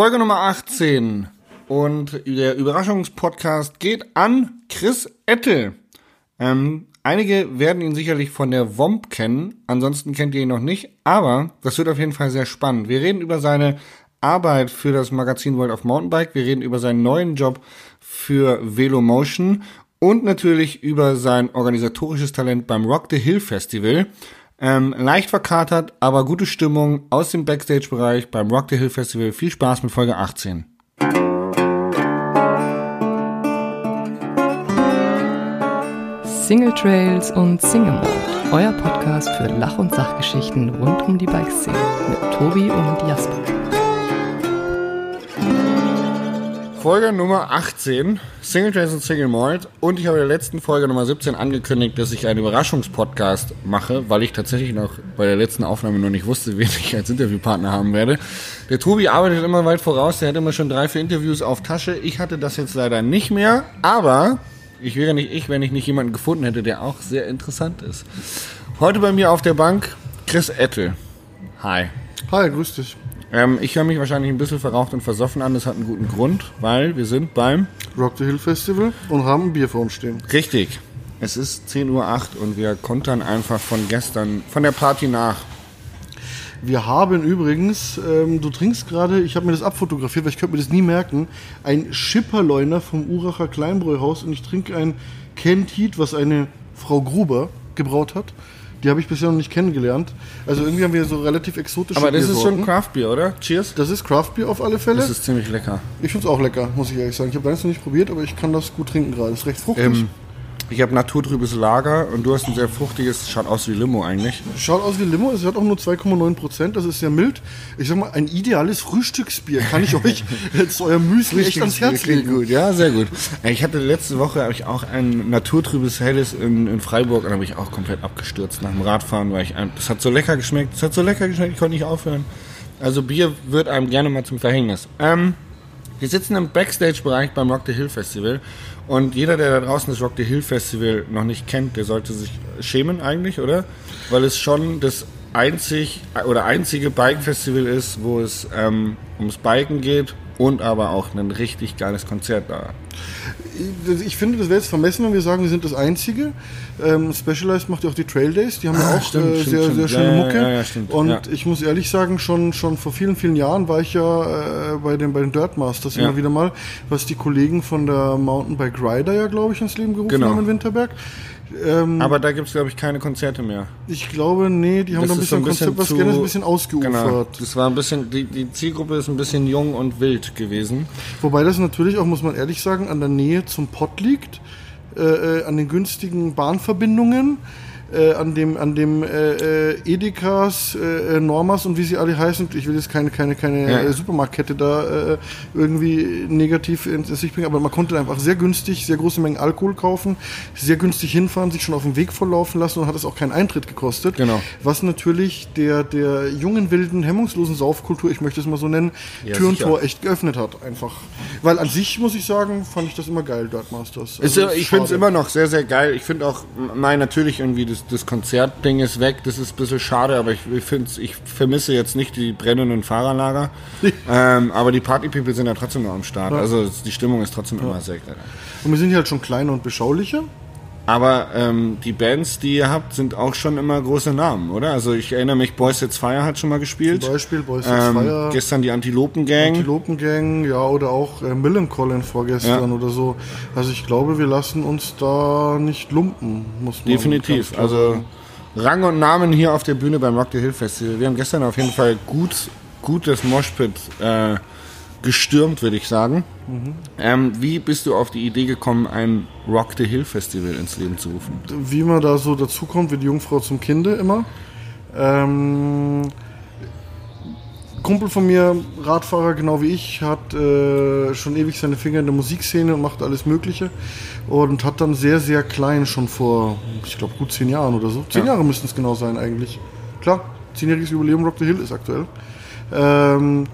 Folge Nummer 18 und der Überraschungspodcast geht an Chris Ettel. Ähm, einige werden ihn sicherlich von der WOMP kennen, ansonsten kennt ihr ihn noch nicht, aber das wird auf jeden Fall sehr spannend. Wir reden über seine Arbeit für das Magazin World of Mountainbike, wir reden über seinen neuen Job für Velomotion und natürlich über sein organisatorisches Talent beim Rock the Hill Festival. Ähm, leicht verkatert, aber gute Stimmung aus dem Backstage-Bereich beim Rock the Hill Festival. Viel Spaß mit Folge 18. Single Trails und Single Mode, euer Podcast für Lach- und Sachgeschichten rund um die Bikeszene mit Tobi und Jasper. Folge Nummer 18, Single Trails und Single Malt. Und ich habe in der letzten Folge Nummer 17 angekündigt, dass ich einen Überraschungspodcast mache, weil ich tatsächlich noch bei der letzten Aufnahme noch nicht wusste, wen ich als Interviewpartner haben werde. Der Tobi arbeitet immer weit voraus, der hat immer schon drei, vier Interviews auf Tasche. Ich hatte das jetzt leider nicht mehr, aber ich wäre nicht ich, wenn ich nicht jemanden gefunden hätte, der auch sehr interessant ist. Heute bei mir auf der Bank Chris Ettel. Hi. Hi, grüß dich. Ähm, ich höre mich wahrscheinlich ein bisschen verraucht und versoffen an. Das hat einen guten Grund, weil wir sind beim... Rock the Hill Festival und haben ein Bier vor uns stehen. Richtig. Es ist 10.08 Uhr und wir kontern einfach von gestern, von der Party nach. Wir haben übrigens, ähm, du trinkst gerade, ich habe mir das abfotografiert, weil ich könnte mir das nie merken, ein Schipperleuner vom Uracher Kleinbräuhaus und ich trinke ein Kent Heat, was eine Frau Gruber gebraut hat. Die habe ich bisher noch nicht kennengelernt. Also irgendwie haben wir so relativ exotische Aber das ist schon Craftbier, oder? Cheers. Das ist Craftbier auf alle Fälle. Das ist ziemlich lecker. ich finde es auch lecker, muss ich ehrlich sagen. Ich habe deins noch nicht probiert, aber ich kann das gut trinken gerade. Ist recht fruchtig. Ähm, ich habe naturtrübes Lager und du hast ein sehr fruchtiges, schaut aus wie Limo eigentlich. Schaut aus wie Limo, es hat auch nur 2,9 Prozent, das ist sehr mild. Ich sag mal, ein ideales Frühstücksbier kann ich euch jetzt euer Müsli echt ans Herz legen. gut, ja, sehr gut. Ich hatte letzte Woche habe ich auch ein naturtrübes Helles in, in Freiburg und da habe ich auch komplett abgestürzt nach dem Radfahren, weil ich ein, das hat so lecker geschmeckt, das hat so lecker geschmeckt, ich konnte nicht aufhören. Also Bier wird einem gerne mal zum Verhängnis. Ähm, wir sitzen im Backstage-Bereich beim Rock the Hill Festival und jeder, der da draußen das Rock the Hill Festival noch nicht kennt, der sollte sich schämen eigentlich, oder? Weil es schon das einzig oder einzige Bike-Festival ist, wo es ähm, ums Biken geht und aber auch ein richtig geiles Konzert da. Ich finde, das wäre jetzt vermessen, wenn wir sagen, wir sind das Einzige. Ähm, Specialized macht ja auch die Trail Days, die haben ja Ah, auch stimmt, äh, stimmt, sehr, stimmt. sehr Ja, schöne ja, Mucke. ja, ja, stimmt. Und Ja. ich muss ehrlich sagen, schon, schon vor vielen, vielen Jahren war ich ja äh, bei, den, bei den Dirt Masters Ja. immer wieder mal, was die Kollegen von der Mountainbike Rider ja, glaube ich, ins Leben gerufen Genau. haben in Winterberg. Ähm, Aber da gibt es, glaube ich, keine Konzerte mehr. ich glaube, nee, die haben Das da ein ist so bisschen ein bisschen Konzept, was zu- gerne ein bisschen ausgeufert. Genau. Das war ein bisschen, die, die Zielgruppe ist ein bisschen jung und wild gewesen. Wobei das natürlich auch, muss man ehrlich sagen, an der Nähe zum Pott liegt, äh, äh, an den günstigen Bahnverbindungen, äh, an dem, an dem äh, äh, Edekas, äh, äh, Normas und wie sie alle heißen. Ich will jetzt keine, keine, keine Ja. äh, Supermarktkette da äh, irgendwie negativ ins, ins Licht bringen, aber man konnte einfach sehr günstig, sehr große Mengen Alkohol kaufen, sehr günstig hinfahren, sich schon auf dem Weg volllaufen lassen und hat es auch keinen Eintritt gekostet. Genau. Was natürlich der, der jungen, wilden, hemmungslosen Saufkultur, ich möchte es mal so nennen, Ja, Tür und sicher. Tor echt geöffnet hat, einfach. Weil an sich, muss ich sagen, fand ich das immer geil, Dirt Masters. Ist, Also, ja- ich finde es immer noch sehr, sehr geil. Ich finde auch, mein natürlich irgendwie das, das Konzertding ist weg. Das ist ein bisschen schade, aber ich, ich, ich vermisse jetzt nicht die brennenden Fahrerlager. ähm, aber die Party-People sind ja trotzdem noch am Start. Also die Stimmung ist trotzdem immer sehr geil. Und wir sind hier halt schon kleiner und beschaulicher. Aber ähm, die Bands, die ihr habt, sind auch schon immer große Namen, oder? Also ich erinnere mich, Boys Sets Fire hat schon mal gespielt. Zum Beispiel Boys Sets ähm, Fire, Gestern die Antilopen Gang. Antilopengang, ja, oder auch äh, Millencolin vorgestern Ja. oder so. Also ich glaube, wir lassen uns da nicht lumpen, muss man Definitiv. Also. Rang und Namen hier auf der Bühne beim Rock the Hill Festival. Wir haben gestern auf jeden Fall gut, gut das Moshpit äh, gestürmt, würde ich sagen. Mhm. Ähm, wie bist du auf die Idee gekommen, ein Rock the Hill Festival ins Leben zu rufen? wie man da so dazukommt, wie die Jungfrau zum Kinde immer. Ähm, Kumpel von mir, Radfahrer genau wie ich, hat äh, schon ewig seine Finger in der Musikszene und macht alles Mögliche und hat dann sehr, sehr klein schon vor, ich glaube, gut zehn Jahren oder so. Zehn Ja. Jahre müssten es genau sein eigentlich. Klar, zehnjähriges Jubiläum Rock the Hill ist aktuell. Ähm,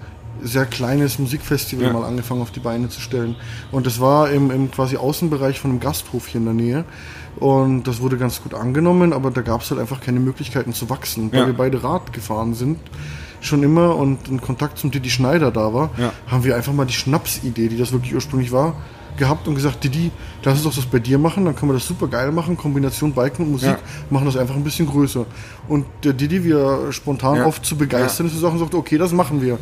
sehr kleines Musikfestival Ja. mal angefangen auf die Beine zu stellen. Und das war im, im quasi Außenbereich von einem Gasthof hier in der Nähe. Und das wurde ganz gut angenommen, aber da gab es halt einfach keine Möglichkeiten zu wachsen. Weil Ja. wir beide Rad gefahren sind, schon immer und ein Kontakt zum Didi Schneider da war, Ja. haben wir einfach mal die Schnapsidee, die das wirklich ursprünglich war, gehabt und gesagt, Didi, lass uns doch das bei dir machen, dann können wir das super geil machen, Kombination Biken und Musik, Ja. machen das einfach ein bisschen größer. Und der Didi, wie er spontan Ja. oft zu begeistern ist, Sachen, sagt, okay, das machen wir.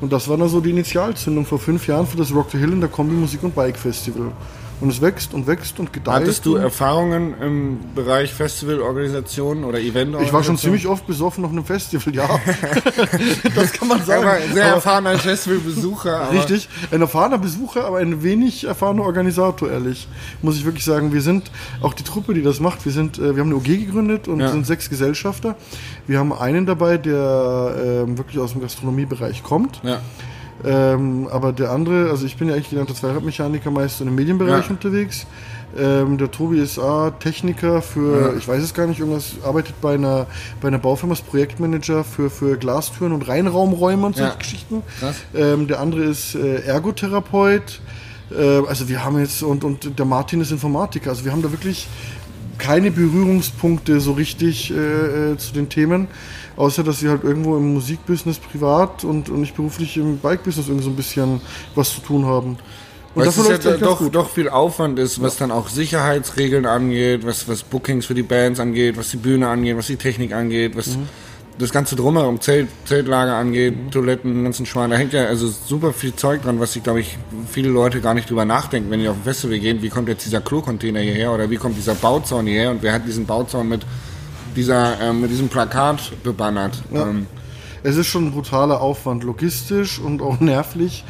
Und das war dann so die Initialzündung vor fünf Jahren für das Rock the Hill in der Kombi Musik und Bike Festival. Und es wächst und wächst und gedeiht. Hattest du Erfahrungen im Bereich Festivalorganisation oder Event? ich war schon ziemlich oft besoffen auf einem Festival, ja. das kann man sagen. Aber sehr erfahrener Festivalbesucher. Richtig, ein erfahrener Besucher, aber ein wenig erfahrener Organisator, ehrlich. Muss ich wirklich sagen. Wir sind, auch die Truppe, die das macht, wir sind, äh, wir haben eine OG gegründet und Ja. sind sechs Gesellschafter. Wir haben einen dabei, der ähm, wirklich aus dem Gastronomiebereich kommt. Ja. Ähm, aber der andere, also ich bin ja eigentlich gelernter Zweiradmechaniker, meist im Medienbereich Ja. unterwegs. Ähm, der Tobi ist A, Techniker für, Ja. ich weiß es gar nicht, irgendwas, arbeitet bei einer, bei einer Baufirma als Projektmanager für, für Glastüren und Reinraumräume und solche Ja. Geschichten. Ähm, der andere ist äh, Ergotherapeut. Äh, also wir haben jetzt, und, und der Martin ist Informatiker. Also wir haben da wirklich keine Berührungspunkte so richtig äh, äh, zu den Themen, außer dass wir halt irgendwo im Musikbusiness privat und, und nicht beruflich im Bike-Business irgendwie so ein bisschen was zu tun haben. Und ist läuft's ja doch, doch viel Aufwand ist, was dann auch Sicherheitsregeln angeht, was, was Bookings für die Bands angeht, was die Bühne angeht, was die Technik angeht, was Mhm. das ganze drumherum, Zelt, Zeltlager angeht, Toiletten, den ganzen Schwan. Da hängt ja also super viel Zeug dran, was sich, glaube ich, viele Leute gar nicht drüber nachdenken, wenn die auf ein Festival gehen, wie kommt jetzt dieser Klo-Container hierher oder wie kommt dieser Bauzaun hierher und wer hat diesen Bauzaun mit dieser, ähm, mit diesem Plakat bebannert. Ja. Ähm, Es ist schon ein brutaler Aufwand, logistisch und auch nervlich.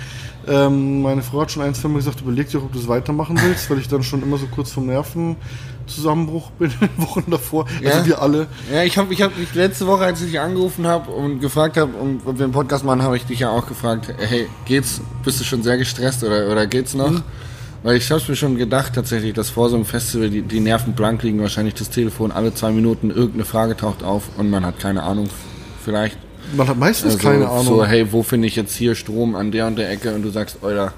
Ähm, meine Frau hat schon ein, zwei Mal gesagt, überleg dir, ob du es weitermachen willst, weil ich dann schon immer so kurz vom Nervenzusammenbruch bin, in den Wochen davor. Ja? Also wir alle. Ja, ich habe ich hab dich letzte Woche, als ich dich angerufen habe und gefragt habe, um, ob wir einen Podcast machen, habe ich dich ja auch gefragt, hey, geht's? Bist du schon sehr gestresst oder, oder geht's noch? Mhm. Weil ich habe mir schon gedacht tatsächlich, dass vor so einem Festival die, die Nerven blank liegen, wahrscheinlich das Telefon alle zwei Minuten irgendeine Frage taucht auf und man hat keine Ahnung, vielleicht. Man hat meistens Also keine Ahnung. So, hey, wo finde ich jetzt hier Strom an der und der Ecke und du sagst, Euer.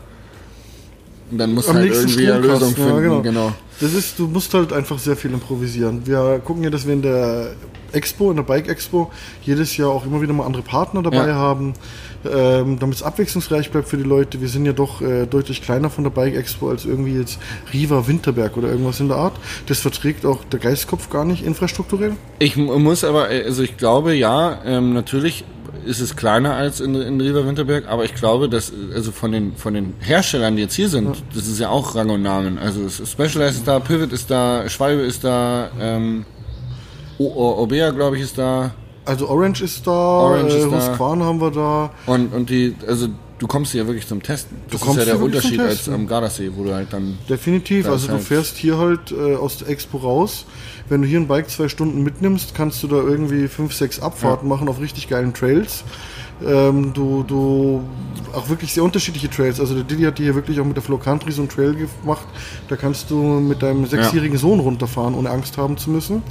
Und dann musst du Am halt nächsten irgendwie eine Lösung finden, ja, genau. Das ist, du musst halt einfach sehr viel improvisieren. Wir gucken ja, dass wir in der Expo, in der Bike Expo, jedes Jahr auch immer wieder mal andere Partner dabei Ja. haben, ähm, damit es abwechslungsreich bleibt für die Leute. Wir sind ja doch äh, deutlich kleiner von der Bike Expo als irgendwie jetzt Riva Winterberg oder irgendwas in der Art. Das verträgt auch der Geistkopf gar nicht infrastrukturell. Ich mu- muss aber, äh, also ich glaube, ja, ähm, natürlich ist es kleiner als in, in Riva Winterberg, aber ich glaube, dass, äh, also von den, von den Herstellern, die jetzt hier sind, das ist ja auch Rang und Namen. Also Specialized ist da, Pivot ist da, Schwalbe ist da, ähm, Obea, glaube ich, ist da. Also Orange ist da, Orange äh, ist da. Husqvarna haben wir da. Und, und die, also du kommst hier wirklich zum Testen. Das kommst ist ja der Unterschied als am Gardasee, wo du halt dann. Definitiv, also du fährst hier halt äh, aus der Expo raus. Wenn du hier ein Bike zwei Stunden mitnimmst, kannst du da irgendwie fünf, sechs Abfahrten machen auf richtig geilen Trails. Ähm, du, du, auch wirklich sehr unterschiedliche Trails. Also der Diddy hat hier wirklich auch mit der Flow Country so einen Trail gemacht. Da kannst du mit deinem sechsjährigen Sohn runterfahren, ohne Angst haben zu müssen.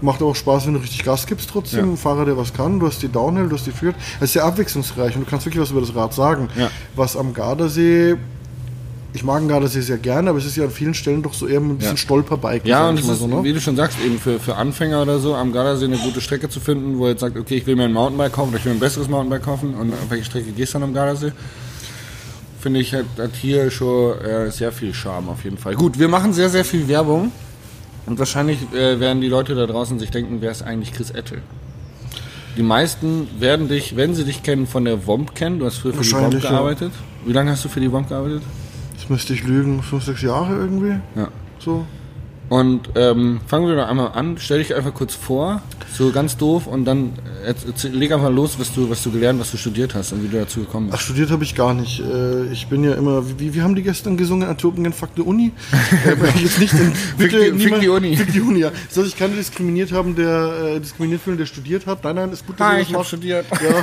Macht auch Spaß, wenn du richtig Gas gibst trotzdem. Ja. Ein Fahrer, der was kann. Du hast die Downhill, du hast die Freeride. Es ist sehr abwechslungsreich und du kannst wirklich was über das Rad sagen. Ja. Was am Gardasee ich mag den Gardasee sehr gerne, aber es ist ja an vielen Stellen doch so eher ein bisschen Ja. Stolperbiken. Ja, und es ist, so, ne? wie du schon sagst, eben für, für Anfänger oder so, am Gardasee eine gute Strecke zu finden, wo er jetzt sagt, okay, ich will mir ein Mountainbike kaufen, oder ich will ein besseres Mountainbike kaufen und auf welche Strecke gehst du dann am Gardasee? Finde ich, hat, hat hier schon äh, sehr viel Charme auf jeden Fall. Gut, wir machen sehr, sehr viel Werbung und wahrscheinlich äh, werden die Leute da draußen sich denken, wer ist eigentlich Chris Ettel? Die meisten werden dich, wenn sie dich kennen, von der WOMP kennen. Du hast früher für die WOMP Wahrscheinlich, ja. gearbeitet. Wie lange hast du für die WOMP gearbeitet? Müsste ich lügen, fünf, sechs Jahre irgendwie. Ja. So. Und ähm, fangen wir doch einmal an. Stell dich einfach kurz vor, so ganz doof, und dann äh, erzähl- leg einfach los, was du, was du gelernt, was du studiert hast und wie du dazu gekommen Ach, bist. studiert habe ich gar nicht. Äh, Ich bin ja immer, wie, wie haben die gestern gesungen? Antwerpen fuck die Uni. Äh, jetzt nicht in, bitte die- fick niemand- die Uni. Fick die Uni, ja. Soll ich keinen diskriminiert haben, der äh, diskriminiert fühlen, der studiert hat? Nein, nein, ist gut, dass Hi, ich das hab macht. studiert. Ja,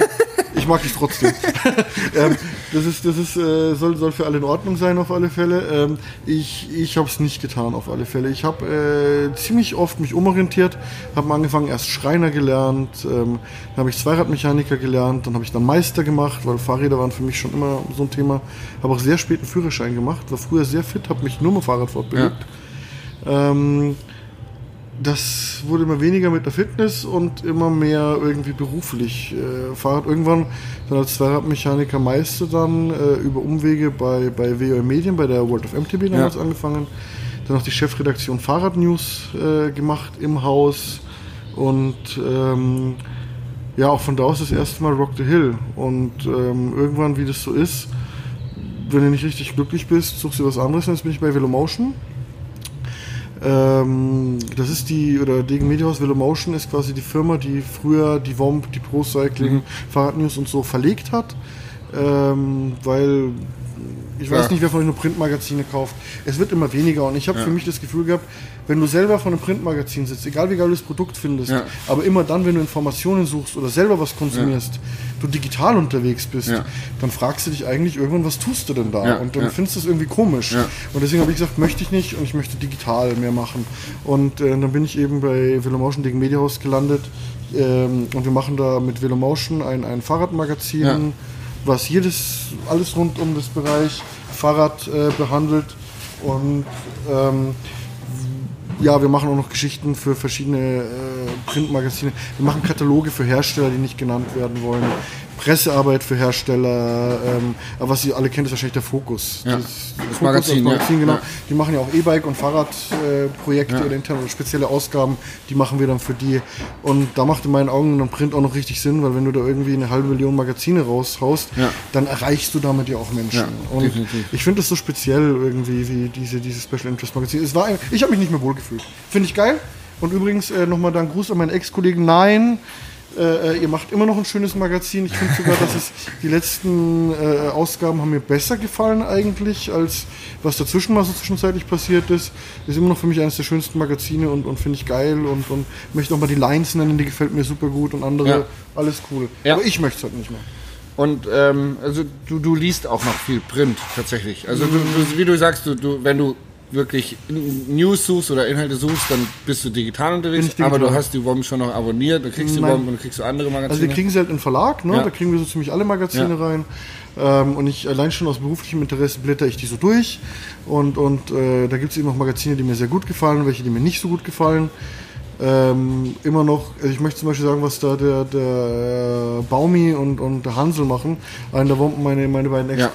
ich mag dich trotzdem. ähm, das ist, das ist, äh, soll, soll für alle in Ordnung sein, auf alle Fälle. Ähm, ich ich habe es nicht getan, auf alle Fälle. Ich habe äh, ziemlich oft mich umorientiert, habe angefangen erst Schreiner gelernt, ähm, dann habe ich Zweiradmechaniker gelernt, dann habe ich dann Meister gemacht, weil Fahrräder waren für mich schon immer so ein Thema. Habe auch sehr spät einen Führerschein gemacht, war früher sehr fit, habe mich nur mit Fahrrad fortbewegt. Ähm, das wurde immer weniger mit der Fitness und immer mehr irgendwie beruflich. Äh, Fahrrad irgendwann, dann als Zweiradmechaniker Meister dann äh, über Umwege bei, bei WOM Medien, bei der World of MTB damals Ja. angefangen. Dann auch die Chefredaktion Fahrrad News äh, gemacht im Haus und ähm, ja, auch von da aus das erste Mal Rock the Hill. Und ähm, irgendwann, wie das so ist, wenn du nicht richtig glücklich bist, suchst du was anderes. Und jetzt bin ich bei Velomotion. Ähm, das ist die, oder Degen Mediahaus Velomotion ist quasi die Firma, die früher die WOMP, die Pro Cycling, Mhm. Fahrradnews und so verlegt hat. Ähm, weil ich weiß Ja. nicht, wer von euch nur Printmagazine kauft. Es wird immer weniger und ich habe Ja. für mich das Gefühl gehabt, wenn du selber von einem Printmagazin sitzt, egal wie geil du das Produkt findest, Ja. aber immer dann, wenn du Informationen suchst oder selber was konsumierst, du digital unterwegs bist, dann fragst du dich eigentlich irgendwann, was tust du denn da? Und dann findest du es irgendwie komisch. Und deswegen habe ich gesagt, möchte ich nicht und ich möchte digital mehr machen. Und äh, dann bin ich eben bei Velomotion gegen Mediahaus gelandet ähm, und wir machen da mit Velomotion ein, ein Fahrradmagazin. Was jedes, alles rund um das Bereich Fahrrad äh, behandelt und ähm, ja, wir machen auch noch Geschichten für verschiedene äh, Printmagazine. Wir machen Kataloge für Hersteller, die nicht genannt werden wollen. Pressearbeit für Hersteller. Ähm, aber was ihr alle kennt, ist wahrscheinlich der Fokus. Ja, Das, das Fokus Magazin, ja. Magazin genau. Ja. Die machen ja auch E-Bike und Fahrradprojekte äh, Ja. oder spezielle Ausgaben. Die machen wir dann für die. Und da macht in meinen Augen dann Print auch noch richtig Sinn, weil wenn du da irgendwie eine halbe Million Magazine raushaust, dann erreichst du damit ja auch Menschen. Und definitiv. ich finde das so speziell irgendwie, wie diese, diese Special Interest Magazin. Es war, ein- ich habe mich nicht mehr wohlgefühlt. Finde ich geil. Und übrigens äh, nochmal dann Gruß an meinen Ex-Kollegen. Nein, äh, ihr macht immer noch ein schönes Magazin. Ich finde sogar, dass es die letzten äh, Ausgaben haben mir besser gefallen eigentlich, als was dazwischen mal so zwischenzeitlich passiert ist. Ist immer noch für mich eines der schönsten Magazine und, und finde ich geil und, und möchte auch mal die Lines nennen, die gefällt mir super gut und andere, Ja. alles cool. Ja. Aber ich möchte es halt nicht mehr. Und ähm, also du, du liest auch noch viel Print tatsächlich. Also du, du, wie du sagst, du, du, wenn du wirklich News suchst oder Inhalte suchst, dann bist du digital unterwegs. Digital. Aber du hast die WOM schon noch abonniert, du kriegst die Nein. WOM und dann kriegst du andere Magazine. Also wir kriegen sie halt in den Verlag, ne? Ja. da kriegen wir so ziemlich alle Magazine Ja. rein. Ähm, und ich allein schon aus beruflichem Interesse blätter ich die so durch. Und, und äh, da gibt es eben auch Magazine, die mir sehr gut gefallen, welche, die mir nicht so gut gefallen. Ähm, immer noch, also ich möchte zum Beispiel sagen, was da der, der Baumi und, und der Hansel machen, einen der Wompen, meine, meine beiden Ja.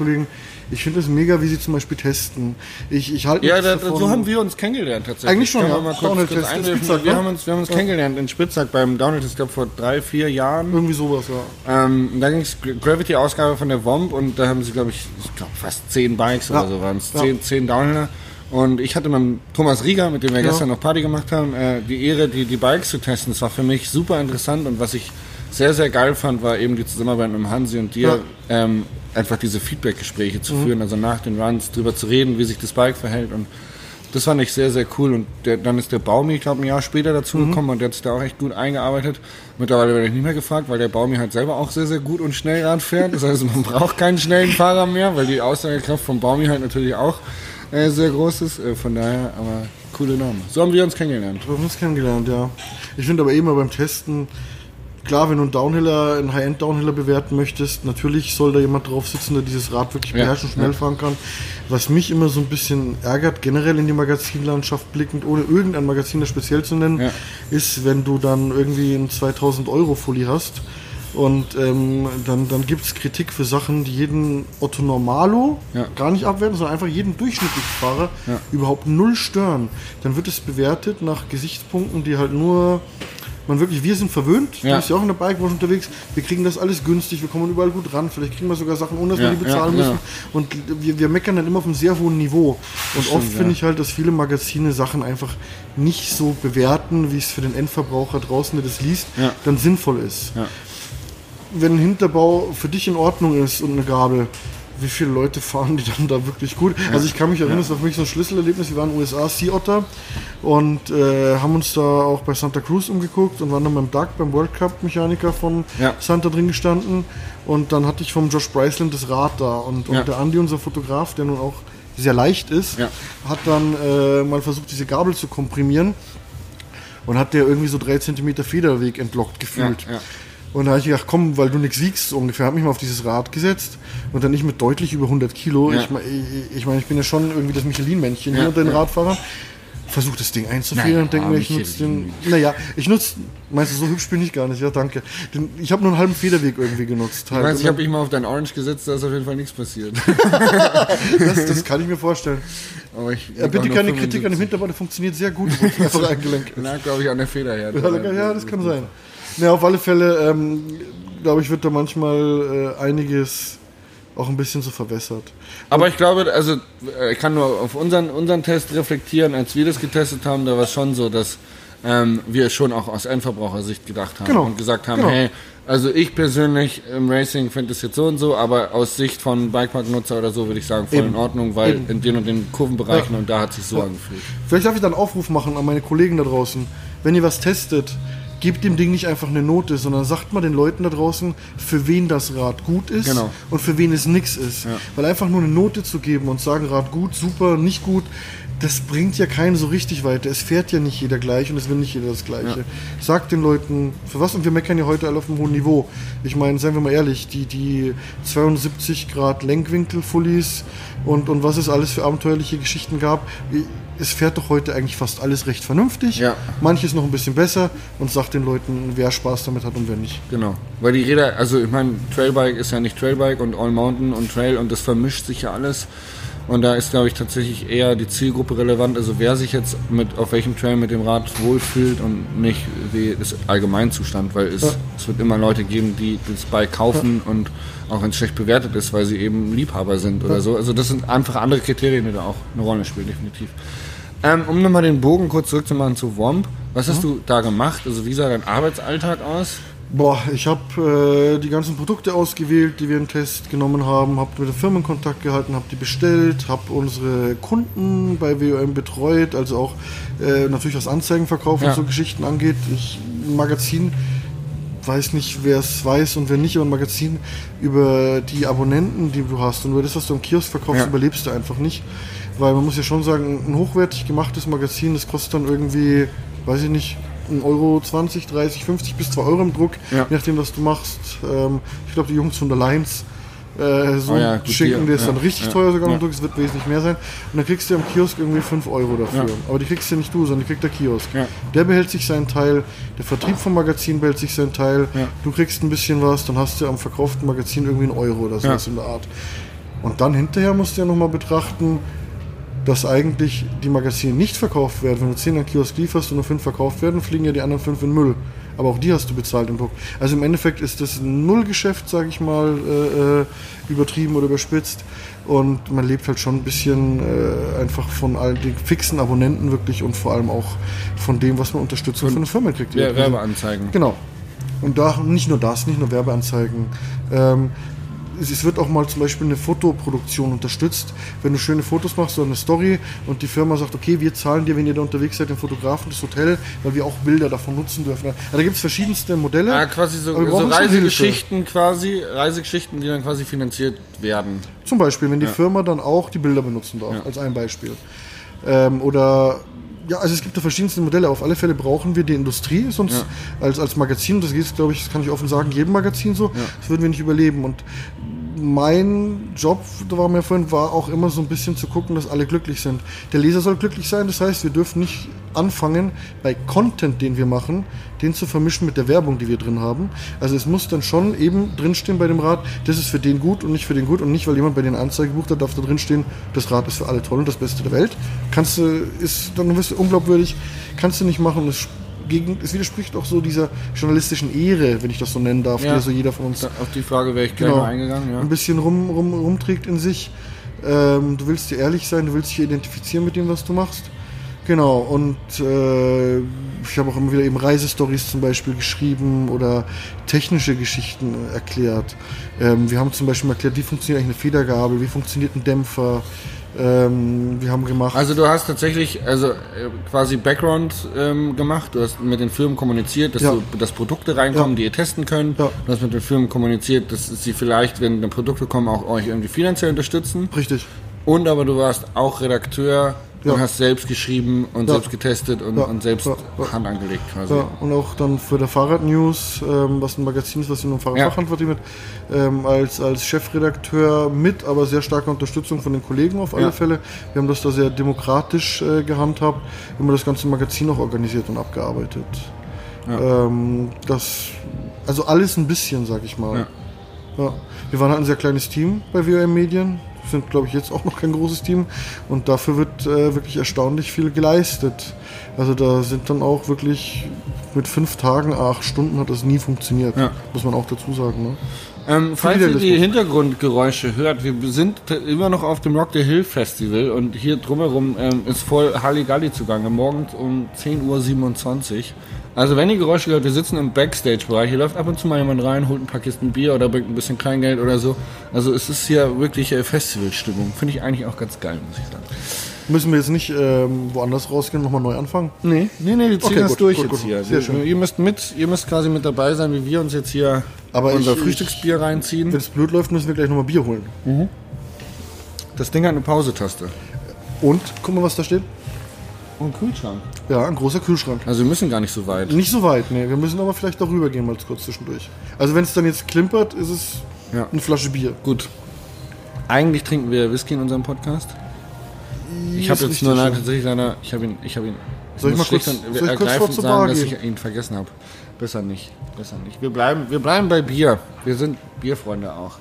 Ich finde es mega, wie sie zum Beispiel testen. Ich, ich halte ja, da, davon. so haben wir uns kennengelernt tatsächlich. Eigentlich schon, ja. mal kurz, kurz. Spitzberg, wir, ne? haben uns, wir haben uns kennengelernt in Spitzberg beim Downhill, ich glaube vor drei, vier Jahren. Irgendwie sowas, ja. Ähm, da ging es Gravity-Ausgabe von der WOMP und da haben sie, glaube ich, ich glaube fast zehn Bikes Ja. oder so waren es. Ja. Zehn, zehn Downhiller. Und ich hatte mit dem Thomas Rieger, mit dem wir Ja. gestern noch Party gemacht haben, äh, die Ehre, die, die Bikes zu testen. Das war für mich super interessant und was ich sehr, sehr geil fand, war eben die Zusammenarbeit mit Hansi und dir, ähm, einfach diese Feedback-Gespräche Mhm. zu führen, also nach den Runs drüber zu reden, wie sich das Bike verhält und das fand ich sehr, sehr cool. Und der, dann ist der Baumi, ich glaube, ein Jahr später dazu Mhm. gekommen und der hat sich da auch echt gut eingearbeitet. Mittlerweile werde ich nicht mehr gefragt, weil der Baumi halt selber auch sehr, sehr gut und schnell Rad fährt. Das heißt, man braucht keinen schnellen Fahrer mehr, weil die Aussagekraft vom Baumi halt natürlich auch äh, sehr groß ist. Äh, von daher, aber coole Namen. So haben wir uns kennengelernt. Wir haben uns kennengelernt, ja. Ich finde aber immer beim Testen, klar, wenn du einen Downhiller, einen High-End-Downhiller bewerten möchtest, natürlich soll da jemand drauf sitzen, der dieses Rad wirklich Ja, beherrschen, schnell ja. fahren kann. Was mich immer so ein bisschen ärgert, generell in die Magazinlandschaft blickend, ohne irgendein Magazin das speziell zu nennen, Ja. ist, wenn du dann irgendwie einen 2000 Euro Fully hast und ähm, dann, dann gibt es Kritik für Sachen, die jeden Otto Normalo Ja. gar nicht abwerten, sondern einfach jeden durchschnittlichen Fahrer Ja. überhaupt null stören. Dann wird es bewertet nach Gesichtspunkten, die halt nur man wirklich, wir sind verwöhnt, du Ja. bist ja auch in der Bikebranche unterwegs, wir kriegen das alles günstig, wir kommen überall gut ran, vielleicht kriegen wir sogar Sachen, ohne dass Ja, wir die bezahlen ja, müssen. Und wir, wir meckern dann immer auf einem sehr hohen Niveau. Und stimmt, oft finde ich halt, dass viele Magazine Sachen einfach nicht so bewerten, wie es für den Endverbraucher draußen, der das liest, dann sinnvoll ist. Wenn ein Hinterbau für dich in Ordnung ist und eine Gabel, wie viele Leute fahren die dann da wirklich gut? Also ich kann mich erinnern, es war für mich so ein Schlüsselerlebnis. Wir waren in den USA, Sea Otter und äh, haben uns da auch bei Santa Cruz umgeguckt und waren dann beim Doug, beim World Cup Mechaniker von Ja. Santa drin gestanden und dann hatte ich vom Josh Bryceland das Rad da und, und Ja. der Andy, unser Fotograf, der nun auch sehr leicht ist, Ja. hat dann äh, mal versucht, diese Gabel zu komprimieren und hat der irgendwie so drei Zentimeter Federweg entlockt gefühlt. Ja, ja. Und da habe ich gedacht, komm, weil du nichts wiegst, ungefähr, habe mich mal auf dieses Rad gesetzt und dann nicht mit deutlich über 100 Kilo. Ja. Ich meine, ich, ich, mein, ich bin ja schon irgendwie das Michelin-Männchen Ja, hier unter den ja. Radfahrern. versuche das Ding einzufrieren und denke mir, ich nutze den. Naja, ich nutze. Meinst du, so hübsch bin ich gar nicht? Ja, danke. Den, ich habe nur einen halben Federweg irgendwie genutzt. Ich Halt. weiß, ich Und habe mich mal auf dein Orange gesetzt, da ist auf jeden Fall nichts passiert. das, das kann ich mir vorstellen. Aber ich Ja, bitte keine Kritik an dem Hinterbein, der funktioniert sehr gut. Einfach ein Gelenk. Na, glaube ich, an der Federherde. Ja, ja, das kann sein. Ja, auf alle Fälle, ähm, glaube ich, wird da manchmal äh, einiges auch ein bisschen so verwässert. Aber ich glaube, also äh, ich kann nur auf unseren, unseren Test reflektieren, als wir das getestet haben, da war es schon so, dass ähm, wir schon auch aus Endverbrauchersicht gedacht haben Genau, und gesagt haben, genau. hey, also ich persönlich im Racing finde es jetzt so und so, aber aus Sicht von Bikepark-Nutzer oder so würde ich sagen, voll Eben. in Ordnung, weil Eben. in den und den Kurvenbereichen Ja. und da hat sich so angefühlt. Vielleicht darf ich dann einen Aufruf machen an meine Kollegen da draußen. Wenn ihr was testet, gebt dem Ding nicht einfach eine Note, sondern sagt mal den Leuten da draußen, für wen das Rad gut ist Genau. und für wen es nix ist. Ja. Weil einfach nur eine Note zu geben und sagen, Rad gut, super, nicht gut, das bringt ja keinen so richtig weiter. Es fährt ja nicht jeder gleich und es will nicht jeder das Gleiche. Sagt den Leuten, für was? Und wir meckern ja heute alle auf einem hohen Niveau. Ich meine, seien wir mal ehrlich, die, die 72 Grad Lenkwinkel-Fullies und, und was es alles für abenteuerliche Geschichten gab, es fährt doch heute eigentlich fast alles recht vernünftig. Ja. Manches noch ein bisschen besser und sagt den Leuten, wer Spaß damit hat und wer nicht. Genau. Weil die Räder, also ich meine, Trailbike ist ja nicht Trailbike und All Mountain und Trail und das vermischt sich ja alles. Und da ist, glaube ich, tatsächlich eher die Zielgruppe relevant. Also wer sich jetzt mit auf welchem Trail mit dem Rad wohlfühlt und nicht wie das Allgemeinzustand, weil es, Ja. es wird immer Leute geben, die das Bike kaufen und auch wenn es schlecht bewertet ist, weil sie eben Liebhaber sind oder so. Also das sind einfach andere Kriterien, die da auch eine Rolle spielen, definitiv. Ähm, um nochmal den Bogen kurz zurückzumachen zu Womp. Was hast du da gemacht? Also wie sah dein Arbeitsalltag aus? Boah, ich habe äh, die ganzen Produkte ausgewählt, die wir im Test genommen haben, habe mit den Firmen Kontakt gehalten, habe die bestellt, habe unsere Kunden bei WOM betreut, also auch äh, natürlich was Anzeigenverkauf Ja. und so Geschichten angeht. Ich, ein Magazin, weiß nicht, wer es weiß und wer nicht, aber ein Magazin über die Abonnenten, die du hast und über das, was du am Kiosk verkaufst, Ja. überlebst du einfach nicht. Weil man muss ja schon sagen, ein hochwertig gemachtes Magazin, das kostet dann irgendwie, weiß ich nicht, 1 Euro 20, 30, 50 bis 2 Euro im Druck, Ja. je nachdem, was du machst. Ähm, ich glaube, die Jungs von der Lions äh, so Oh ja, die- der ist ja, dann richtig ja, teuer sogar im. Druck, es wird wesentlich mehr sein. Und dann kriegst du am Kiosk irgendwie 5 Euro dafür. Aber die kriegst ja nicht du, sondern die kriegt der Kiosk. Der behält sich seinen Teil, der Vertrieb vom Magazin behält sich seinen Teil, du kriegst ein bisschen was, dann hast du am verkauften Magazin irgendwie einen Euro oder Ja. in der Art. Und dann hinterher musst du ja nochmal betrachten, dass eigentlich die Magazine nicht verkauft werden. Wenn du 10 an Kiosk lieferst und nur 5 verkauft werden, fliegen ja die anderen 5 in Müll. Aber auch die hast du bezahlt im Druck. Also im Endeffekt ist das ein Nullgeschäft, sage ich mal, äh, äh, übertrieben oder überspitzt. Und man lebt halt schon ein bisschen äh, einfach von all den fixen Abonnenten wirklich und vor allem auch von dem, was man Unterstützung von den Firmen kriegt. Ja, Werbeanzeigen. Genau. Und da nicht nur das, nicht nur Werbeanzeigen. Ähm, es, wird auch mal zum Beispiel eine Fotoproduktion unterstützt. Wenn du schöne Fotos machst oder eine Story und die Firma sagt, okay, wir zahlen dir, wenn ihr da unterwegs seid, den Fotografen, das Hotel, weil wir auch Bilder davon nutzen dürfen. Also da gibt es verschiedenste Modelle. Ah, quasi so, so Reisegeschichten quasi, Reisegeschichten, die dann quasi finanziert werden. Zum Beispiel, wenn die Ja. Firma dann auch die Bilder benutzen darf, Ja. als ein Beispiel. Ähm, oder ja, also es gibt da verschiedenste Modelle. Auf alle Fälle brauchen wir die Industrie, sonst Ja. als, als Magazin, das geht, glaube ich, das kann ich offen sagen, jedem Magazin so, das würden wir nicht überleben. Und mein Job, da war mir vorhin, war auch immer so ein bisschen zu gucken, dass alle glücklich sind. Der Leser soll glücklich sein, das heißt, wir dürfen nicht anfangen, bei Content, den wir machen, den zu vermischen mit der Werbung, die wir drin haben. Also es muss dann schon eben drinstehen bei dem Rad, das ist für den gut und nicht für den gut und nicht, weil jemand bei den Anzeige bucht, da darf da drinstehen, das Rad ist für alle toll und das Beste der Welt. Kannst du, ist, dann wirst du unglaubwürdig, kannst du nicht machen. Es, gegen, es widerspricht auch so dieser journalistischen Ehre, wenn ich das so nennen darf, Ja. die so jeder von uns auf die Frage wäre ich genau, eingegangen. Ja. ein bisschen rum, rum, rumträgt in sich. Ähm, du willst dir ehrlich sein, du willst dich identifizieren mit dem, was du machst. Genau, und äh, ich habe auch immer wieder eben Reisestories zum Beispiel geschrieben oder technische Geschichten erklärt. Ähm, wir haben zum Beispiel erklärt, wie funktioniert eigentlich eine Federgabel, wie funktioniert ein Dämpfer. Ähm, wir haben gemacht. Also du hast tatsächlich also äh, quasi Background ähm, gemacht, du hast mit den Firmen kommuniziert, dass, Ja. du, dass Produkte reinkommen, Ja. die ihr testen könnt. Ja. Du hast mit den Firmen kommuniziert, dass sie vielleicht, wenn dann Produkte kommen, auch euch irgendwie finanziell unterstützen. Richtig. Und aber du warst auch Redakteur und Ja. hast selbst geschrieben und Ja. selbst getestet und, Ja. und selbst Ja. Hand angelegt quasi. Ja, und auch dann für der Fahrradnews, ähm, was ein Magazin ist, was sich um Fahrradfachhandwerk mit, ähm, als, als Chefredakteur mit, aber sehr starker Unterstützung von den Kollegen auf alle. Fälle. Wir haben das da sehr demokratisch äh, gehandhabt, immer das ganze Magazin auch organisiert und abgearbeitet. Ähm, das, also alles ein bisschen, sag ich mal. Ja. Wir waren halt ein sehr kleines Team bei WM Medien. Sind, glaube ich, jetzt auch noch kein großes Team. Und dafür wird äh, wirklich erstaunlich viel geleistet. Also da sind dann auch wirklich mit fünf Tagen, acht Stunden hat das nie funktioniert. Ja. Muss man auch dazu sagen. Ne? Ähm, falls ihr die. Hintergrundgeräusche hört, wir sind immer noch auf dem Rock the Hill Festival und hier drumherum ähm, ist voll Halligalli zugange, morgens um 10.27 Uhr. Also wenn ihr Geräusche hört, wir sitzen im Backstage-Bereich, hier läuft ab und zu mal jemand rein, holt ein paar Kisten Bier oder bringt ein bisschen Kleingeld oder so. Also es ist hier wirklich äh, Festivalstimmung. Finde ich eigentlich auch ganz geil, muss ich sagen. Müssen wir jetzt nicht ähm, woanders rausgehen und nochmal neu anfangen? Nee, nee, nee, wir ziehen Okay, das gut, durch gut, jetzt gut. hier. Sehr schön. Ihr müsst mit, ihr müsst quasi mit dabei sein, wie wir uns jetzt hier Aber unser ich- Frühstücksbier reinziehen. Wenn es blöd läuft, müssen wir gleich nochmal Bier holen. Das Ding hat eine Pausetaste. Und, guck mal, was da steht. Und Kühlschrank. Ja, ein großer Kühlschrank. Also wir müssen gar nicht so weit. Nicht so weit, nee. Wir müssen aber vielleicht darüber gehen, mal kurz zwischendurch. Also wenn es dann jetzt klimpert, ist es Ja. eine Flasche Bier. Gut. Eigentlich trinken wir Whisky in unserem Podcast. Ich habe jetzt nur leider tatsächlich leider, ich habe ihn, ich habe ihn. Soll ich mal kurz- soll ich kurz ergreifend vor zur sagen, Bar dass gehen? ich ihn vergessen habe. Besser nicht, besser nicht. Wir bleiben, wir bleiben bei Bier. Wir sind Bierfreunde auch.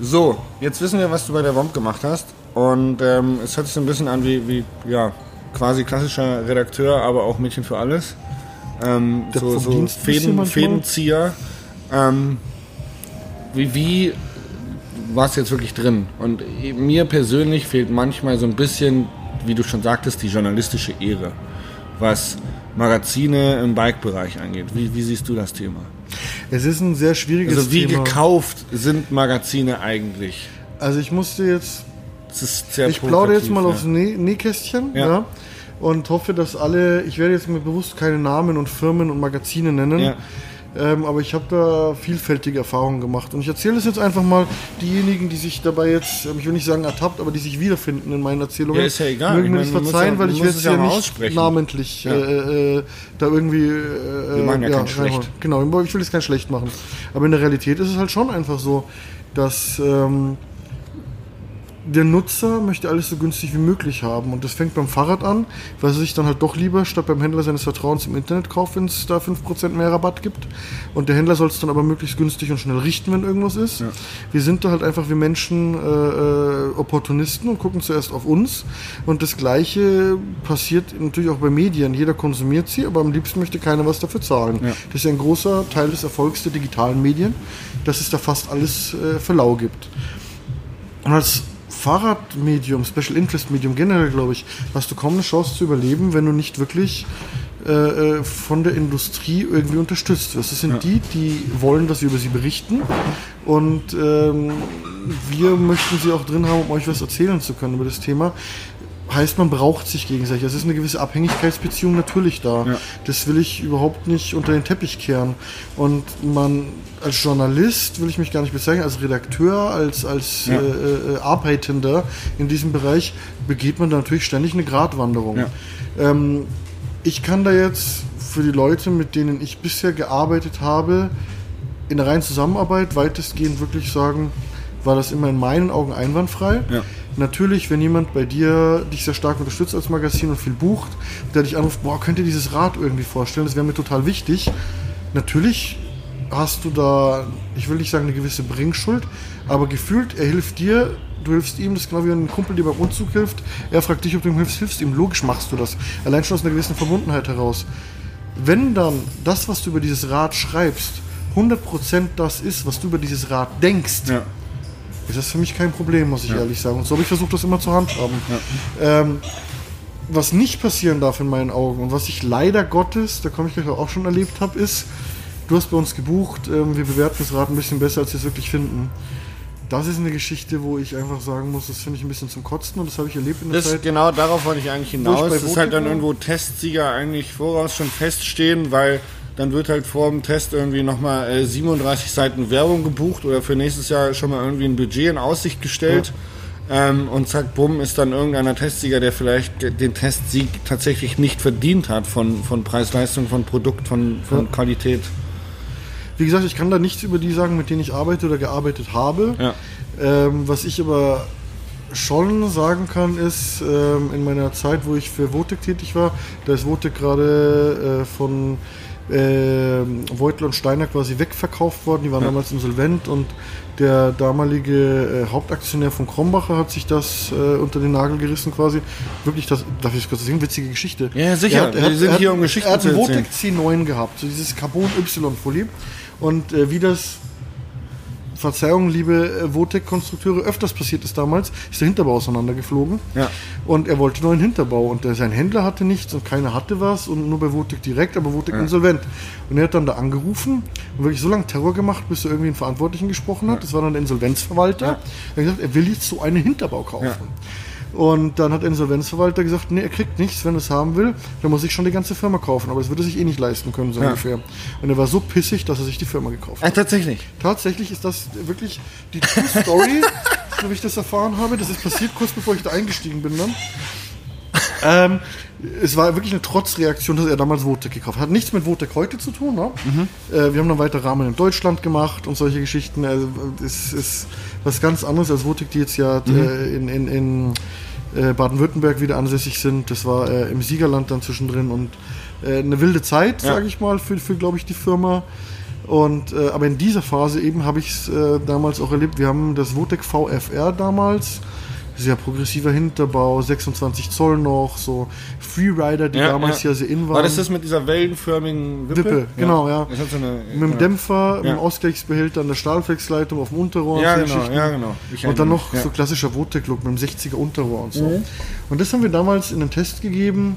So, jetzt wissen wir, was du bei der WOMP gemacht hast. Und ähm, es hört sich so ein bisschen an wie, wie ja, quasi klassischer Redakteur, aber auch Mädchen für alles. Ähm, so so Fäden. Fädenzieher. Ähm, wie, wie war es jetzt wirklich drin? Und mir persönlich fehlt manchmal so ein bisschen, wie du schon sagtest, die journalistische Ehre, was Magazine im Bike-Bereich angeht. Wie, wie siehst du das Thema? Es ist ein sehr schwieriges Also wie Thema. gekauft sind Magazine eigentlich? Also ich musste jetzt, Das ist sehr ich plaudere jetzt mal provokativ, aufs Näh Nähkästchen, Ja. ja. Und hoffe, dass alle, ich werde jetzt mir bewusst keine Namen und Firmen und Magazine nennen, Ja. ähm, aber ich habe da vielfältige Erfahrungen gemacht. Und ich erzähle es jetzt einfach mal diejenigen, die sich dabei jetzt, ähm, ich will nicht sagen ertabt, aber die sich wiederfinden in meinen Erzählungen. Ja, ist ja egal. Mögen mir das verzeihen, ja- weil ich werde es ja nicht namentlich äh, äh, da irgendwie. Äh, Wir machen ja kein. Schlecht. Genau, ich will es kein schlecht machen. Aber in der Realität ist es halt schon einfach so, dass ähm, der Nutzer möchte alles so günstig wie möglich haben. Und das fängt beim Fahrrad an, weil er sich dann halt doch lieber statt beim Händler seines Vertrauens im Internet kauft, wenn es da 5% mehr Rabatt gibt. Und der Händler soll es dann aber möglichst günstig und schnell richten, wenn irgendwas ist. Wir sind da halt einfach wie Menschen äh, äh, Opportunisten und gucken zuerst auf uns. Und das Gleiche passiert natürlich auch bei Medien. Jeder konsumiert sie, aber am liebsten möchte keiner was dafür zahlen. Ja. Das ist ja ein großer Teil des Erfolgs der digitalen Medien, dass es da fast alles äh, für lau gibt. Und als Fahrradmedium, Special Interest Medium generell, glaube ich, hast du kaum eine Chance zu überleben, wenn du nicht wirklich äh, äh, von der Industrie irgendwie unterstützt wirst. Das sind die, die wollen, dass wir über sie berichten. Und ähm, wir möchten sie auch drin haben, um euch was erzählen zu können über das Thema. Heißt, man braucht sich gegenseitig. Es ist eine gewisse Abhängigkeitsbeziehung natürlich da. Ja. Das will ich überhaupt nicht unter den Teppich kehren. Und man als Journalist will ich mich gar nicht bezeichnen, als Redakteur, als, als Ja. äh, äh, Arbeitender in diesem Bereich begeht man da natürlich ständig eine Gratwanderung. Ja. Ähm, ich kann da jetzt für die Leute, mit denen ich bisher gearbeitet habe, in der reinen Zusammenarbeit weitestgehend wirklich sagen, war das immer in meinen Augen einwandfrei. Ja. Natürlich, wenn jemand bei dir dich sehr stark unterstützt als Magazin und viel bucht, der dich anruft, boah, könnt ihr dieses Rad irgendwie vorstellen, das wäre mir total wichtig. Natürlich hast du da, ich will nicht sagen eine gewisse Bringschuld, aber gefühlt, er hilft dir, du hilfst ihm, das ist genau wie ein Kumpel dir beim Umzug hilft, er fragt dich, ob du ihm hilfst, hilfst ihm, logisch machst du das. Allein schon aus einer gewissen Verbundenheit heraus. Wenn dann das, was du über dieses Rad schreibst, 100% das ist, was du über dieses Rad denkst, Ja. Ist das für mich kein Problem, muss ich ehrlich sagen. Und so habe ich versucht, das immer zu handhaben. Ähm, was nicht passieren darf in meinen Augen und was ich leider Gottes, da komme ich gleich auch schon erlebt habe, ist, du hast bei uns gebucht, ähm, wir bewerten das Rad ein bisschen besser, als wir es wirklich finden. Das ist eine Geschichte, wo ich einfach sagen muss, das finde ich ein bisschen zum Kotzen und das habe ich erlebt in der Das, Zeit. genau darauf wollte ich eigentlich hinaus. Es ist halt dann irgendwo Testsieger eigentlich voraus schon feststehen, weil dann wird halt vor dem Test irgendwie nochmal äh, 37 Seiten Werbung gebucht oder für nächstes Jahr schon mal irgendwie ein Budget in Aussicht gestellt. Ähm, und zack, bumm, ist dann irgendeiner Testsieger, der vielleicht den Testsieg tatsächlich nicht verdient hat von, von Preis-Leistung, von Produkt, von, von Ja. Qualität. Wie gesagt, ich kann da nichts über die sagen, mit denen ich arbeite oder gearbeitet habe. Ja. Ähm, was ich aber schon sagen kann, ist, ähm, in meiner Zeit, wo ich für Votek tätig war, da ist Votek gerade äh, von ähm, Voigtl und Steiner quasi wegverkauft worden. Die waren Ja. damals insolvent und der damalige äh, Hauptaktionär von Krombacher hat sich das äh, unter den Nagel gerissen quasi. Wirklich, das, darf ich das kurz sehen? Witzige Geschichte. Ja, sicher. Er hat, er Wir hat, sind er hat, hier, um Geschichten er hat einen erzählen. Votek C9 gehabt, so dieses Carbon-Y-Folie. Und äh, wie das Verzeihung, liebe äh, Votec-Konstrukteure, öfters passiert ist damals, ist der Hinterbau auseinandergeflogen. Ja. Und er wollte neuen Hinterbau und äh, sein Händler hatte nichts und keiner hatte was und nur bei Votec direkt, aber Votec insolvent. Und er hat dann da angerufen und wirklich so lange Terror gemacht, bis er irgendwie einen Verantwortlichen gesprochen hat. Das war dann der Insolvenzverwalter. Er hat gesagt, er will jetzt so einen Hinterbau kaufen. Ja. Und dann hat der Insolvenzverwalter gesagt, nee, er kriegt nichts, wenn er es haben will, dann muss ich schon die ganze Firma kaufen. Aber das würde sich eh nicht leisten können, so Ja. ungefähr. Und er war so pissig, dass er sich die Firma gekauft hat. Ah, tatsächlich. Tatsächlich ist das wirklich die True Story, so wie ich das erfahren habe. Das ist passiert kurz bevor ich da eingestiegen bin dann. Ähm, es war wirklich eine Trotzreaktion, dass er damals Votec gekauft hat. Hat nichts mit Votec heute zu tun. Ne? Äh, wir haben dann weiter Rahmen in Deutschland gemacht und solche Geschichten. Also, es ist was ganz anderes als Votec, die jetzt ja äh, in, in, in äh, Baden-Württemberg wieder ansässig sind. Das war äh, im Siegerland dann zwischendrin und äh, eine wilde Zeit, Ja. sage ich mal, für, für glaube ich, die Firma. Und, äh, aber in dieser Phase eben habe ich es damals auch erlebt. Wir haben das Votec VFR damals, sehr progressiver Hinterbau, 26 Zoll noch, so Freerider, die damals ja, sehr in waren. War das das mit dieser wellenförmigen Wippe? Wippe, genau, ja. So eine, mit dem. Dämpfer, mit dem Ja. Ausgleichsbehälter an der Stahlflexleitung auf dem Unterrohr. Ja, so genau, ja, genau. Ich Und dann noch so ja. klassischer Votec-Look mit dem 60er Unterrohr und so. Mhm. Und das haben wir damals in den Test gegeben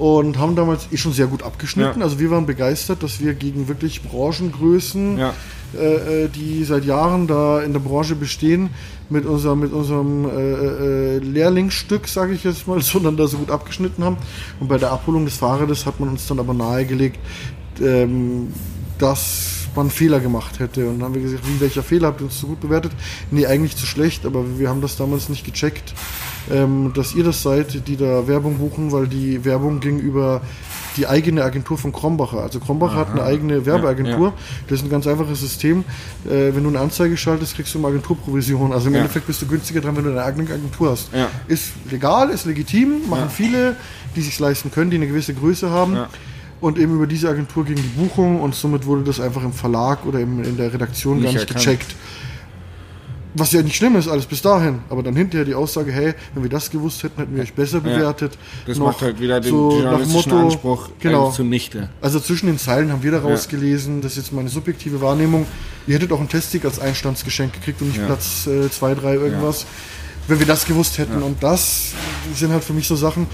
und haben damals eh schon sehr gut abgeschnitten. Ja. Also wir waren begeistert, dass wir gegen wirklich Branchengrößen, Ja. äh, äh, die seit Jahren da in der Branche bestehen, mit unserem, mit unserem äh, äh, Lehrlingsstück, sage ich jetzt mal, sondern da so gut abgeschnitten haben. Und bei der Abholung des Fahrrades hat man uns dann aber nahegelegt, ähm, dass man einen Fehler gemacht hätte. Und dann haben wir gesagt, wie, welcher Fehler habt ihr uns so gut bewertet? Nee, eigentlich zu schlecht, aber wir haben das damals nicht gecheckt, ähm, dass ihr das seid, die da Werbung buchen, weil die Werbung ging über die eigene Agentur von Krombacher. Also Krombacher hat eine eigene Werbeagentur. ja. Das ist ein ganz einfaches System. Äh, wenn du eine Anzeige schaltest, kriegst du eine Agenturprovision. Also im Ja. Endeffekt bist du günstiger dran, wenn du eine eigene Agentur hast. Ja. Ist legal, ist legitim, machen Ja. viele, die sich leisten können, die eine gewisse Größe haben. Ja. Und eben über diese Agentur ging die Buchung und somit wurde das einfach im Verlag oder im, in der Redaktion Nicht gar nicht erkannt. gecheckt. Was ja nicht schlimm ist, alles bis dahin. Aber dann hinterher die Aussage, hey, wenn wir das gewusst hätten, hätten wir euch besser bewertet. Das Noch macht halt wieder den so journalistischen Motto, Anspruch genau. eigentlich zunichte. Also zwischen den Zeilen haben wir daraus gelesen, das ist jetzt meine subjektive Wahrnehmung. Ihr hättet auch einen Testig als Einstandsgeschenk gekriegt und nicht Ja. Platz 2, 3 irgendwas. Wenn wir das gewusst hätten. Und das sind halt für mich so Sachen,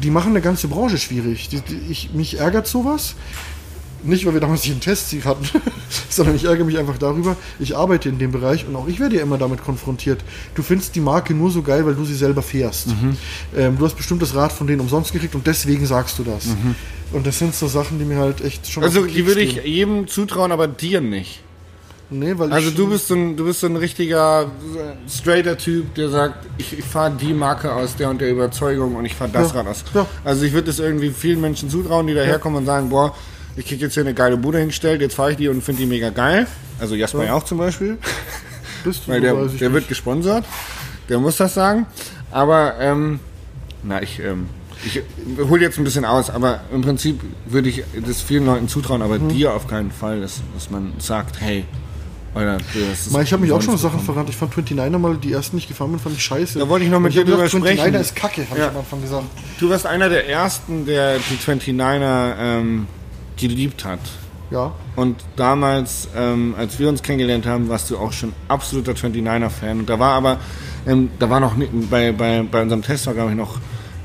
die machen eine ganze Branche schwierig. Die, die, ich, mich ärgert sowas. Nicht, weil wir damals nicht einen Testsieg hatten, sondern ich ärgere mich einfach darüber, ich arbeite in dem Bereich und auch ich werde ja immer damit konfrontiert. Du findest die Marke nur so geil, weil du sie selber fährst. Mhm. Ähm, du hast bestimmt das Rad von denen umsonst gekriegt und deswegen sagst du das. Und das sind so Sachen, die mir halt echt schon. Mhm. Also die würde ich jedem zutrauen, aber dir nicht. Nee, weil Also du bist so ein, du bist so ein richtiger straighter Typ, der sagt, ich, ich fahre die Marke aus der und der Überzeugung und ich fahre das Ja, Rad aus. ja. Also ich würde es irgendwie vielen Menschen zutrauen, die daherkommen und sagen, boah, ich krieg jetzt hier eine geile Bude hingestellt, jetzt fahre ich die und finde die mega geil. Also Jasper ja. auch zum Beispiel, bist du, weil der, der wird nicht. gesponsert, der muss das sagen. Aber, ähm, na, ich, ähm, ich hole jetzt ein bisschen aus, aber im Prinzip würde ich das vielen Leuten zutrauen, aber Mhm. dir auf keinen Fall, dass, dass man sagt, hey, Alter, das ist Mal, ich habe mich auch schon Sachen verrannt. Ich fand 29er mal, die ersten nicht gefahren bin, fand ich scheiße. Da wollte ich noch mit dir drüber sprechen. 29er ist kacke, habe Ja. ich am Anfang gesagt. Du warst einer der ersten, der die 29er ähm, geliebt hat. Ja. Und damals, ähm, als wir uns kennengelernt haben, warst du auch schon absoluter 29er-Fan. Und da war aber, ähm, da war noch, bei, bei, bei unserem Test war, glaube ich, noch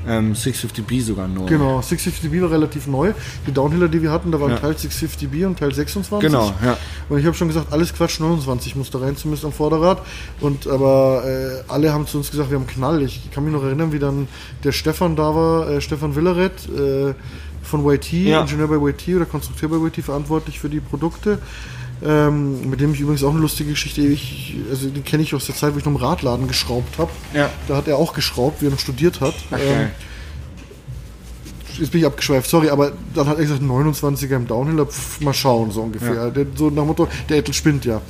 ähm, 650B sogar neu. Genau, 650B war relativ neu. Die Downhiller, die wir hatten, da waren Ja. Teil 650B und Teil 26. Genau, ja. Und ich habe schon gesagt, alles Quatsch, 29 muss da rein, zumindest am Vorderrad. Und aber äh, alle haben zu uns gesagt, wir haben Knall. Ich kann mich noch erinnern, wie dann der Stefan da war, äh, Stefan Willeret äh, von YT, Ja. Ingenieur bei YT oder Konstrukteur bei YT, verantwortlich für die Produkte. Ähm, mit dem ich übrigens auch eine lustige Geschichte, ich, also die kenne ich aus der Zeit, wo ich noch im Radladen geschraubt habe. Ja. Da hat er auch geschraubt, wie er noch studiert hat. Ach, Ähm, jetzt bin ich abgeschweift, sorry, aber dann hat er gesagt, 29er im Downhill, pf, mal schauen, so ungefähr. Ja. Der, so nach Motto, der Ettel spinnt ja.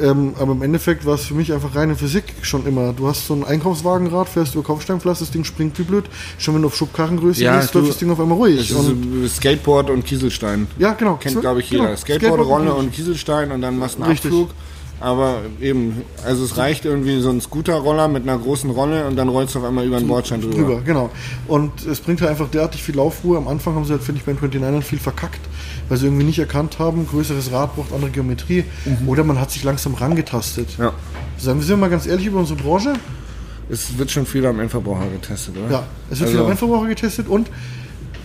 Ähm, aber im Endeffekt war es für mich einfach reine Physik schon immer. Du hast so ein Einkaufswagenrad, fährst über Kopfsteinpflaster, das Ding springt wie blöd. Schon wenn du auf Schubkarrengröße Ja, läuft das Ding auf einmal ruhig. Das Und, Skateboard und Kieselstein. ja, genau. Kennt, glaube ich, jeder. genau. Skateboard, Rolle Skateboard- und Kieselstein und dann machst du einen Richtig. Abflug. Aber eben, also es reicht irgendwie so ein Scooterroller mit einer großen Rolle und dann rollst du auf einmal über den Bordstein drüber. drüber, genau. Und es bringt halt einfach derartig viel Aufruhe. Am Anfang haben sie halt, finde ich, bei den 29ern viel verkackt, weil sie irgendwie nicht erkannt haben, größeres Rad braucht andere Geometrie oder man hat sich langsam rangetastet. Ja. Sagen wir sind wir mal ganz ehrlich über unsere Branche. Es wird schon viel am Endverbraucher getestet, oder? Ja, es wird Also- viel am Endverbraucher getestet und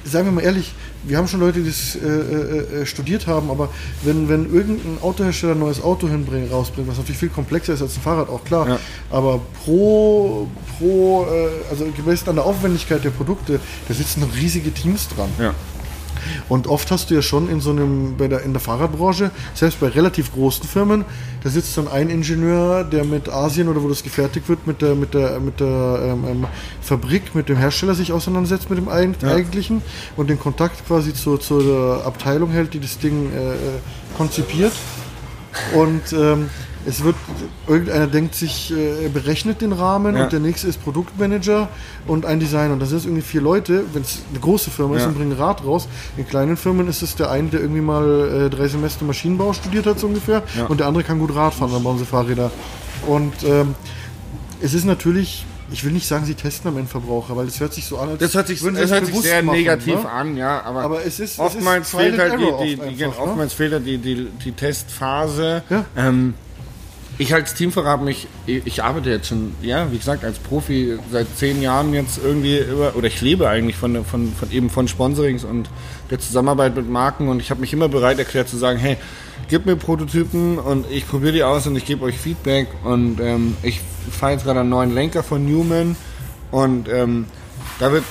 sagen wir mal ehrlich, wir haben schon Leute, die das äh, äh, äh, studiert haben, aber wenn, wenn irgendein Autohersteller ein neues Auto hinbringt, rausbringt, was natürlich viel komplexer ist als ein Fahrrad, auch klar, Ja. aber pro, pro äh, also gemessen an der Aufwendigkeit der Produkte, da sitzen noch riesige Teams dran. Ja. Und oft hast du ja schon in so einem, bei der, in der Fahrradbranche, selbst bei relativ großen Firmen, da sitzt dann ein Ingenieur, der mit Asien oder wo das gefertigt wird, mit der, mit der, mit der ähm, ähm, Fabrik, mit dem Hersteller sich auseinandersetzt, mit dem eig Ja. eigentlichen und den Kontakt quasi zur, zur Abteilung hält, die das Ding äh, äh, konzipiert. Und ähm, es wird, irgendeiner denkt sich, äh, er berechnet den Rahmen Ja. und der nächste ist Produktmanager und ein Designer. Und das sind irgendwie vier Leute, wenn es eine große Firma ist Ja. und bringen Rad raus. In kleinen Firmen ist es der eine, der irgendwie mal äh, drei Semester Maschinenbau studiert hat, so ungefähr. Ja. Und der andere kann gut Rad fahren, dann bauen sie Fahrräder. Und ähm, es ist natürlich, ich will nicht sagen, sie testen am Endverbraucher, weil es hört sich so an, als Das hört sich, das es hört sich sehr machen, negativ ne? an, ja, aber, Aber es ist- es oftmals ist Trial fehlt halt die, die, oft einfach, ne? oftmals fehlt halt die, die, die Testphase. Ja. Ähm, ich als Teamfahrer habe mich, ich arbeite jetzt schon, ja, wie gesagt, als Profi seit zehn Jahren jetzt irgendwie über, oder ich lebe eigentlich von, von, von eben von Sponsorings und der Zusammenarbeit mit Marken und ich habe mich immer bereit erklärt zu sagen, hey, gib mir Prototypen und ich probiere die aus und ich gebe euch Feedback und ähm, ich fahre jetzt gerade einen neuen Lenker von Newman und ähm, da wird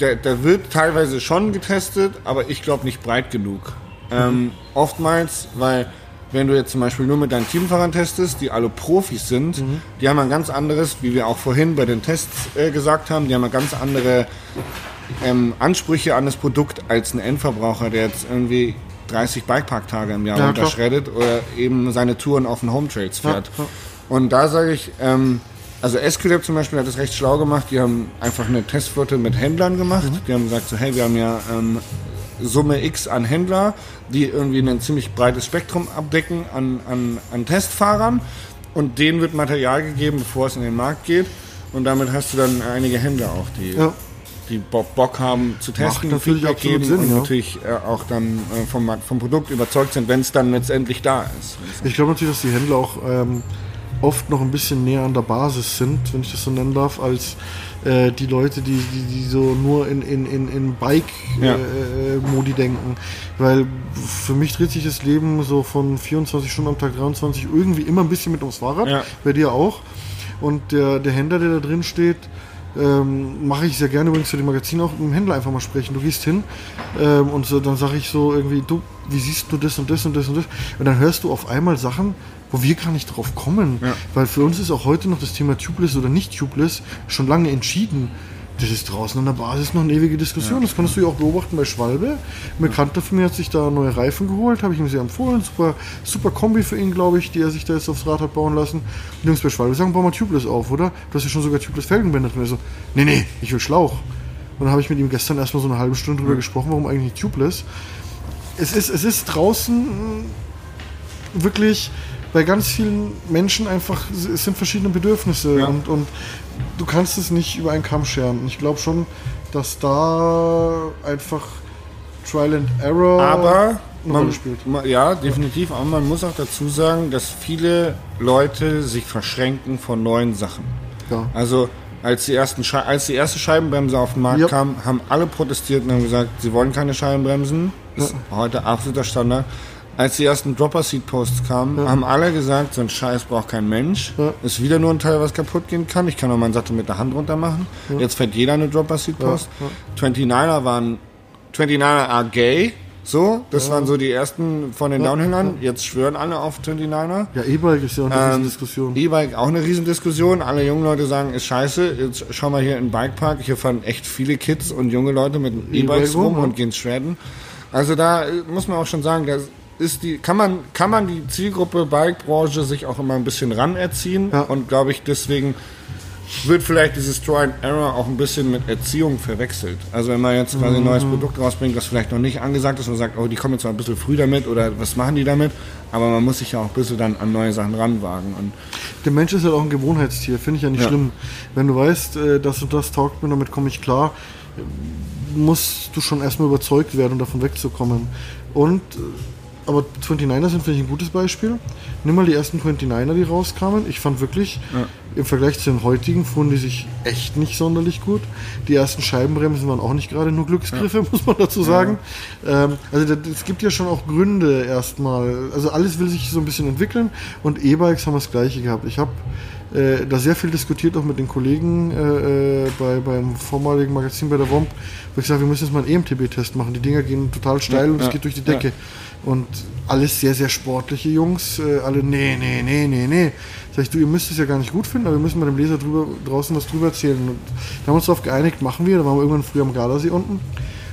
der, der wird teilweise schon getestet, aber ich glaube nicht breit genug. Ähm, oftmals, weil wenn du jetzt zum Beispiel nur mit deinen Teamfahrern testest, die alle Profis sind, die haben ein ganz anderes, wie wir auch vorhin bei den Tests äh, gesagt haben, die haben ein ganz andere ähm, Ansprüche an das Produkt als ein Endverbraucher, der jetzt irgendwie 30 Bikepark-Tage im Jahr Ja, klar. unterschreddet oder eben seine Touren auf den Home Trails fährt. Ja. Und da sage ich, ähm, also SQLab zum Beispiel hat das recht schlau gemacht. Die haben einfach eine Testflotte mit Händlern gemacht. Mhm. Die haben gesagt so, hey, wir haben ja ähm, Summe X an Händler, die irgendwie ein ziemlich breites Spektrum abdecken an, an, an Testfahrern. Und denen wird Material gegeben, bevor es in den Markt geht. Und damit hast du dann einige Händler auch, die, Ja. die Bock, haben zu testen, natürlich Feedback geben Sinn, und ja. natürlich äh, auch dann äh, vom, vom Produkt überzeugt sind, wenn es dann letztendlich da ist. Ich glaube natürlich, dass die Händler auch ähm, oft noch ein bisschen näher an der Basis sind, wenn ich das so nennen darf, als äh, die Leute, die, die, die so nur in, in, in, in Bike-Modi Ja. äh, Modi denken. Weil für mich dreht sich das Leben so von 24 Stunden am Tag, 23 irgendwie immer ein bisschen mit ums Fahrrad. Ja. Bei dir auch. Und der, der Händler, der da drin steht, ähm, mache ich sehr gerne übrigens für die Magazine auch mit dem Händler einfach mal sprechen. Du gehst hin ähm, und so, dann sage ich so irgendwie, du, wie siehst du das und das und das und das? Und dann hörst du auf einmal Sachen, wo wir gar nicht drauf kommen. Ja. Weil für uns ist auch heute noch das Thema Tubeless oder nicht Tubeless schon lange entschieden. Das ist draußen an der Basis noch eine ewige Diskussion. Das kannst du ja auch beobachten bei Schwalbe. Ein Bekannter von mir hat sich da neue Reifen geholt, habe ich ihm sehr empfohlen. Super, super Kombi für ihn, glaube ich, die er sich da jetzt aufs Rad hat bauen lassen. Die Jungs bei Schwalbe sagen, bau mal Tubeless auf, oder? Du hast ja schon sogar Tubeless Felgenbänder drin. Er so, nee, nee, ich will Schlauch. Und dann habe ich mit ihm gestern erstmal so eine halbe Stunde drüber gesprochen, warum eigentlich nicht Tubeless. Es ist, es ist draußen wirklich bei ganz vielen Menschen einfach, es sind verschiedene Bedürfnisse Ja. und, und du kannst es nicht über einen Kamm scheren. Und ich glaube schon, dass da einfach Trial and Error Aber eine man, Rolle spielt. ma- ja, definitiv. Aber man muss auch dazu sagen, dass viele Leute sich verschränken von neuen Sachen. Ja. Also als die, ersten als die erste Scheibenbremse auf den Markt Ja. kam, haben alle protestiert und haben gesagt, sie wollen keine Scheibenbremsen. Das ist heute absoluter Standard. Als die ersten Dropper-Seat-Posts kamen, haben alle gesagt, so ein Scheiß braucht kein Mensch. Ja. Ist wieder nur ein Teil, was kaputt gehen kann. Ich kann auch meinen Sattel mit der Hand runter machen. Jetzt fährt jeder eine Dropper-Seat-Post. 29er waren 29er are gay. So, das waren so die ersten von den Downhillern. Jetzt schwören alle auf 29er. Ja, E-Bike ist ja auch eine Ähm, Diskussion. E-Bike auch eine Riesendiskussion. Alle jungen Leute sagen, ist scheiße. Jetzt schau mal hier in den Bikepark. Hier fahren echt viele Kids und junge Leute mit E-Bikes E-Bike rum, ja. und gehen shredden. Also da äh, muss man auch schon sagen, da ist die, kann man, kann man die Zielgruppe Bike-Branche sich auch immer ein bisschen ranerziehen. Ja. Und glaube ich, deswegen wird vielleicht dieses Try and Error auch ein bisschen mit Erziehung verwechselt. Also wenn man jetzt quasi ein Mhm. neues Produkt rausbringt, das vielleicht noch nicht angesagt ist und sagt, oh, die kommen jetzt mal ein bisschen früh damit oder was machen die damit? Aber man muss sich ja auch ein bisschen dann an neue Sachen ranwagen. Und Der Mensch ist halt auch ein Gewohnheitstier, finde ich ja nicht Ja. schlimm. Wenn du weißt, äh, das und das taugt mir, damit komme ich klar, musst du schon erstmal überzeugt werden, um davon wegzukommen. Und, äh, aber 29er sind, finde ich, ein gutes Beispiel. Nimm mal die ersten 29er, die rauskamen. Ich fand wirklich, im Vergleich zu den heutigen, fuhren die sich echt nicht sonderlich gut. Die ersten Scheibenbremsen waren auch nicht gerade nur Glücksgriffe, muss man dazu sagen. Ähm, also es gibt ja schon auch Gründe erstmal. Also alles will sich so ein bisschen entwickeln und E-Bikes haben das gleiche gehabt. Ich habe äh, da sehr viel diskutiert, auch mit den Kollegen äh, äh, bei, beim vormaligen Magazin bei der WOMP, wo ich sage, wir müssen jetzt mal einen EMTB-Test machen. Die Dinger gehen total steil und es ja, geht durch die Decke. Und alles sehr, sehr sportliche Jungs, äh, alle, nee, nee, nee, nee, nee. Sag ich, du, ihr müsst es ja gar nicht gut finden, aber wir müssen mal dem Leser drüber, draußen was drüber erzählen. Und da haben wir uns darauf geeinigt, machen wir. Da waren wir irgendwann früh am Gardasee unten.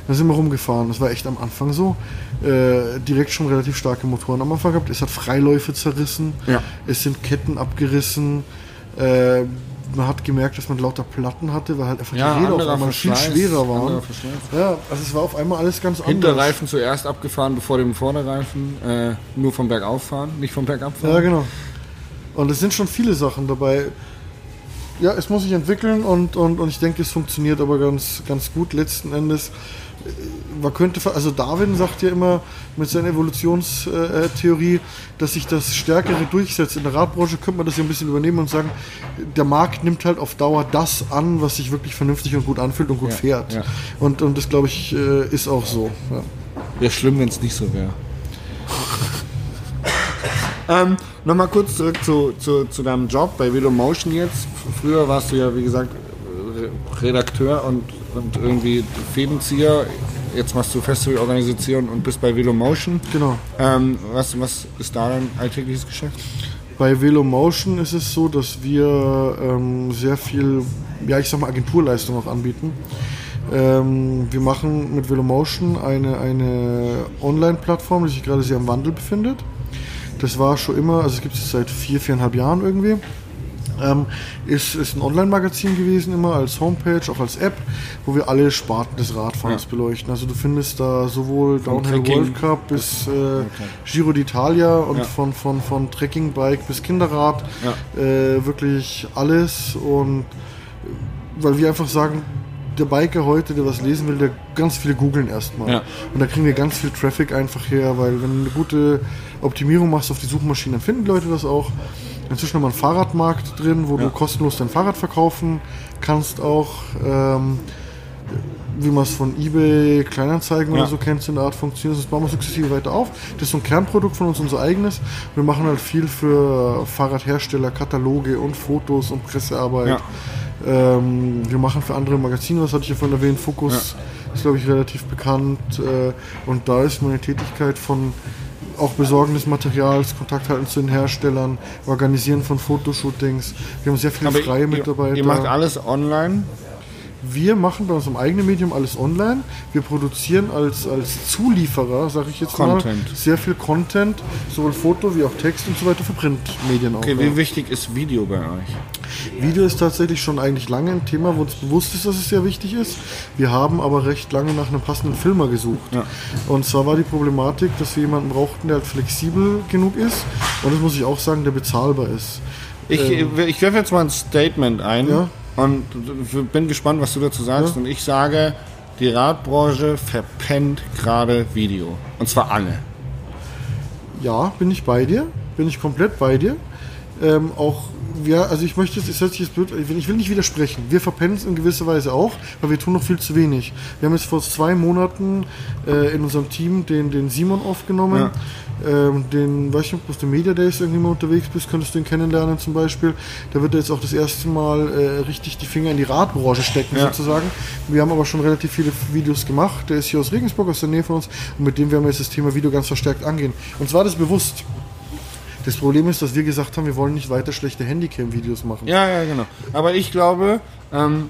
Dann sind wir rumgefahren. Das war echt am Anfang so. Äh, direkt schon relativ starke Motoren am Anfang gehabt. Es hat Freiläufe zerrissen. Ja. Es sind Ketten abgerissen. Äh, man hat gemerkt, dass man lauter Platten hatte, weil halt einfach Ja, die Räder auf einmal viel schwerer waren. Ja, also es war auf einmal alles ganz anders. Hinterreifen zuerst abgefahren, bevor dem Vorderreifen. Äh, nur vom Bergauf fahren, nicht vom Bergab fahren. Ja, genau. Und es sind schon viele Sachen dabei. Ja, es muss sich entwickeln und, und, und ich denke, es funktioniert aber ganz, ganz gut letzten Endes. Äh, Man könnte, also Darwin sagt ja immer mit seiner Evolutionstheorie, dass sich das Stärkere durchsetzt. In der Radbranche könnte man das ja ein bisschen übernehmen und sagen, der Markt nimmt halt auf Dauer das an, was sich wirklich vernünftig und gut anfühlt und gut Ja, fährt. ja. Und, und das, glaube ich, äh, ist auch so. Ja. Wäre schlimm, wenn es nicht so wäre. ähm, Nochmal kurz zurück zu, zu, zu deinem Job bei Velomotion jetzt. Früher warst du ja, wie gesagt, Re- Redakteur und, und irgendwie Fädenzieher. Jetzt machst du Festivalorganisation und bist bei Velomotion. Genau. Ähm, was, was ist da dein alltägliches Geschäft? Bei Velomotion ist es so, dass wir ähm, sehr viel, ja ich sag mal, Agenturleistung auch anbieten. Ähm, wir machen mit Velomotion eine, eine Online-Plattform, die sich gerade sehr im Wandel befindet. Das war schon immer, also es gibt es seit vier, viereinhalb Jahren irgendwie. Ähm, ist, ist ein Online-Magazin gewesen, immer als Homepage, auch als App, wo wir alle Sparten des Radfahrens Ja. beleuchten. Also du findest da sowohl Downhill Trekking. World Cup bis äh, Giro d'Italia und Ja. von, von, von Trekkingbike bis Kinderrad, Ja. äh, wirklich alles und weil wir einfach sagen, der Biker heute, der was lesen will, der ganz viele googeln erstmal. Ja. Und da kriegen wir ganz viel Traffic einfach her, weil wenn du eine gute Optimierung machst auf die Suchmaschinen, dann finden Leute das auch. Inzwischen haben wir einen Fahrradmarkt drin, wo Ja. du kostenlos dein Fahrrad verkaufen kannst auch. Ähm, wie man es von eBay, Kleinanzeigen Ja. oder so kennt, in der Art funktioniert. Das bauen wir sukzessive weiter auf. Das ist so ein Kernprodukt von uns, unser eigenes. Wir machen halt viel für Fahrradhersteller, Kataloge und Fotos und Pressearbeit. Ja. Ähm, wir machen für andere Magazine, was hatte ich ja vorhin erwähnt, Fokus ist, glaube ich, relativ bekannt. Äh, und da ist meine Tätigkeit von auch Besorgen des Materials, Kontakt halten zu den Herstellern, Organisieren von Fotoshootings. Wir haben sehr viele freie ihr, Mitarbeiter. ihr macht alles online. Wir machen bei unserem eigenen Medium alles online. Wir produzieren als, als Zulieferer, sage ich jetzt Content. mal, sehr viel Content, sowohl Foto wie auch Text und so weiter für Printmedien auch. Okay, wie wichtig ist Video bei euch? Video ist tatsächlich schon eigentlich lange ein Thema, wo uns bewusst ist, dass es sehr wichtig ist. Wir haben aber recht lange nach einem passenden Filmer gesucht. Ja. Und zwar war die Problematik, dass wir jemanden brauchten, der halt flexibel genug ist und das muss ich auch sagen, der bezahlbar ist. Ich, ich werfe jetzt mal ein Statement ein Ja. Und bin gespannt, was du dazu sagst. Ja. Und ich sage, die Radbranche verpennt gerade Video. Und zwar alle. Ja, bin ich bei dir, bin ich komplett bei dir. Ähm, auch ja, also ich möchte, es hört sich jetzt blöd, ich will nicht widersprechen. Wir verpennen es in gewisser Weise auch, weil wir tun noch viel zu wenig. Wir haben jetzt vor zwei Monaten äh, in unserem Team den, den Simon aufgenommen. Ja. Ähm, den, weiß ich nicht, ob du Media Days irgendwie mal unterwegs bist, könntest du ihn kennenlernen zum Beispiel. Da wird er jetzt auch das erste Mal äh, richtig die Finger in die Radbranche stecken Ja. sozusagen. Wir haben aber schon relativ viele Videos gemacht. Der ist hier aus Regensburg, aus der Nähe von uns. Und mit dem werden wir jetzt das Thema Video ganz verstärkt angehen. Und zwar das bewusst. Das Problem ist, dass wir gesagt haben, wir wollen nicht weiter schlechte Handycam-Videos machen. Ja, ja, genau. Aber ich glaube, ähm,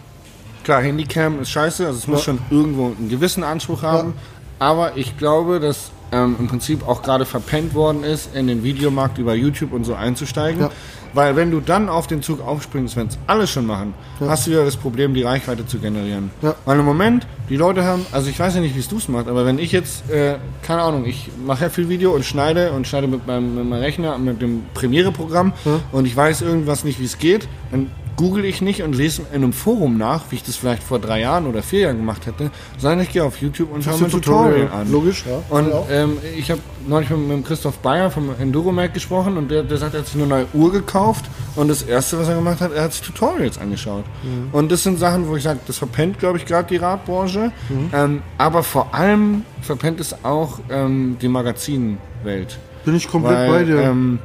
klar, Handycam ist scheiße, also es muss Ja. schon irgendwo einen gewissen Anspruch haben. Aber ich glaube, dass ähm, im Prinzip auch gerade verpennt worden ist, in den Videomarkt über YouTube und so einzusteigen. Ja. Weil wenn du dann auf den Zug aufspringst, wenn es alle schon machen, hast du wieder das Problem, die Reichweite zu generieren. Ja. Weil im Moment, die Leute haben, also ich weiß ja nicht, wie es du es machst, aber wenn ich jetzt, äh, keine Ahnung, ich mache ja viel Video und schneide und schneide mit meinem, mit meinem Rechner, mit dem Premiere-Programm und ich weiß irgendwas nicht, wie es geht, dann google ich nicht und lese in einem Forum nach, wie ich das vielleicht vor drei Jahren oder vier Jahren gemacht hätte, sondern ich gehe auf YouTube und schaue mir ein Tutorial an. Logisch, ja. Und Ja, auch. ähm, ich habe neulich mit, mit Christoph Bayer vom Enduromac gesprochen und der, der sagt, er hat sich eine neue Uhr gekauft und das erste, was er gemacht hat, er hat sich Tutorials angeschaut. Mhm. Und das sind Sachen, wo ich sage, das verpennt, glaube ich, gerade die Radbranche. Mhm. Ähm, aber vor allem verpennt es auch ähm, die Magazinwelt. Bin ich komplett Weil, bei dir. ähm,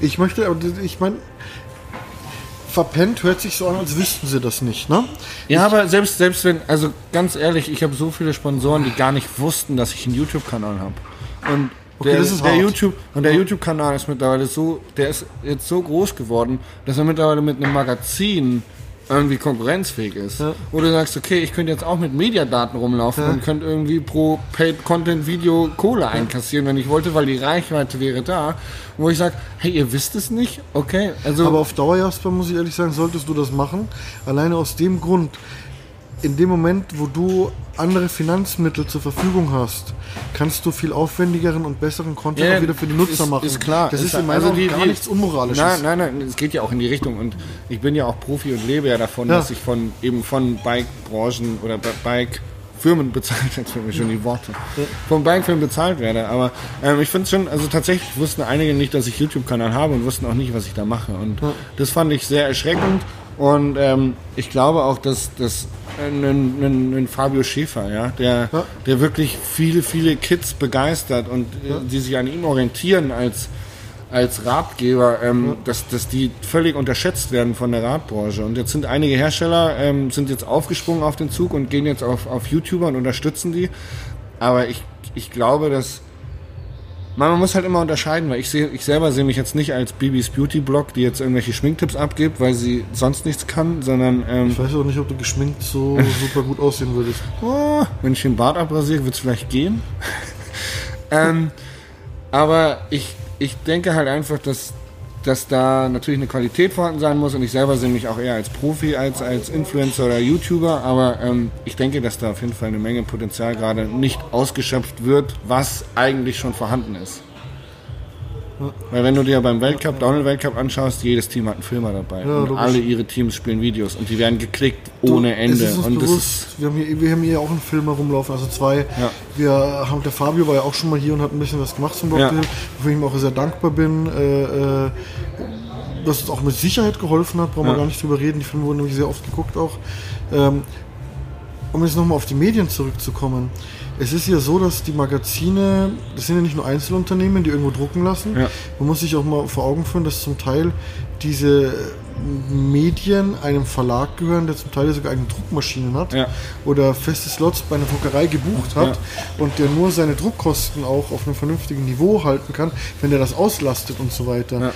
ich möchte, aber ich meine, verpennt hört sich so an, als wüssten sie das nicht, ne? Ja, aber selbst, selbst wenn, also ganz ehrlich, ich habe so viele Sponsoren, die gar nicht wussten, dass ich einen YouTube-Kanal habe. Und Okay, der, der hart. YouTube und der YouTube-Kanal ist mittlerweile so, der ist jetzt so groß geworden, dass er mittlerweile mit einem Magazin irgendwie konkurrenzfähig ist. Ja. Wo du sagst, okay, ich könnte jetzt auch mit Mediadaten rumlaufen und könnte irgendwie pro Paid-Content-Video Kohle einkassieren, wenn ich wollte, weil die Reichweite wäre da. Wo ich sage, hey, ihr wisst es nicht? Okay, also Aber auf Dauer, Jasper, muss ich ehrlich sagen, solltest du das machen. Alleine aus dem Grund, in dem Moment, wo du andere Finanzmittel zur Verfügung hast, kannst du viel aufwendigeren und besseren Content Ja, auch wieder für die Nutzer ist, machen. Ist klar. Das ist, in also meinen Augen die- gar die- nichts Unmoralisches. Nein, nein, nein, es geht ja auch in die Richtung und ich bin ja auch Profi und lebe ja davon, Ja. dass ich von eben von Bike-Branchen oder Bi- Bike-Firmen bezahlt, jetzt fehlen mir schon die Worte, von Bike-Firmen bezahlt werde. Aber ähm, ich finde es schon, also tatsächlich wussten einige nicht, dass ich YouTube-Kanal habe und wussten auch nicht, was ich da mache. Und das fand ich sehr erschreckend. Und ähm, ich glaube auch, dass, dass ein, ein, Fabio Schäfer, ja, der, Ja. der wirklich viele, viele Kids begeistert und äh, die sich an ihm orientieren als, als Ratgeber, ähm, dass, dass die völlig unterschätzt werden von der Radbranche. Und jetzt sind einige Hersteller, ähm, sind jetzt aufgesprungen auf den Zug und gehen jetzt auf, auf YouTuber und unterstützen die. Aber ich, ich glaube, dass man, man muss halt immer unterscheiden, weil ich sehe, ich selber sehe mich jetzt nicht als Bibis Beauty Blog, die jetzt irgendwelche Schminktipps abgibt, weil sie sonst nichts kann, sondern ähm, Ich weiß auch nicht, ob du geschminkt so super gut aussehen würdest. Oh, wenn ich den Bart abrasiere, wird es vielleicht gehen. ähm, aber ich, ich denke halt einfach, dass, dass da natürlich eine Qualität vorhanden sein muss und ich selber sehe mich auch eher als Profi als als Influencer oder YouTuber, aber ähm, ich denke, dass da auf jeden Fall eine Menge Potenzial gerade nicht ausgeschöpft wird, was eigentlich schon vorhanden ist. Weil wenn du dir beim Weltcup, Downhill-Weltcup anschaust, jedes Team hat einen Filmer dabei. Ja, und alle ihre Teams spielen Videos und die werden geklickt ohne Du, Ende. Und das ist bewusst, wir, haben hier, wir haben hier auch einen Film rumlaufen, also zwei. Ja. Wir haben, der Fabio war ja auch schon mal hier und hat ein bisschen was gemacht zum Ja. Blockfilm, wofür ich ihm auch sehr dankbar bin. Äh, äh, dass es auch mit Sicherheit geholfen hat, brauchen wir Ja. gar nicht drüber reden. Die Filme wurden nämlich sehr oft geguckt auch. Ähm, um jetzt nochmal auf die Medien zurückzukommen. Es ist ja so, dass die Magazine, das sind ja nicht nur Einzelunternehmen, die irgendwo drucken lassen. Ja. Man muss sich auch mal vor Augen führen, dass zum Teil diese Medien einem Verlag gehören, der zum Teil sogar eigene Druckmaschinen hat Ja. oder feste Slots bei einer Druckerei gebucht hat und der nur seine Druckkosten auch auf einem vernünftigen Niveau halten kann, wenn er das auslastet und so weiter.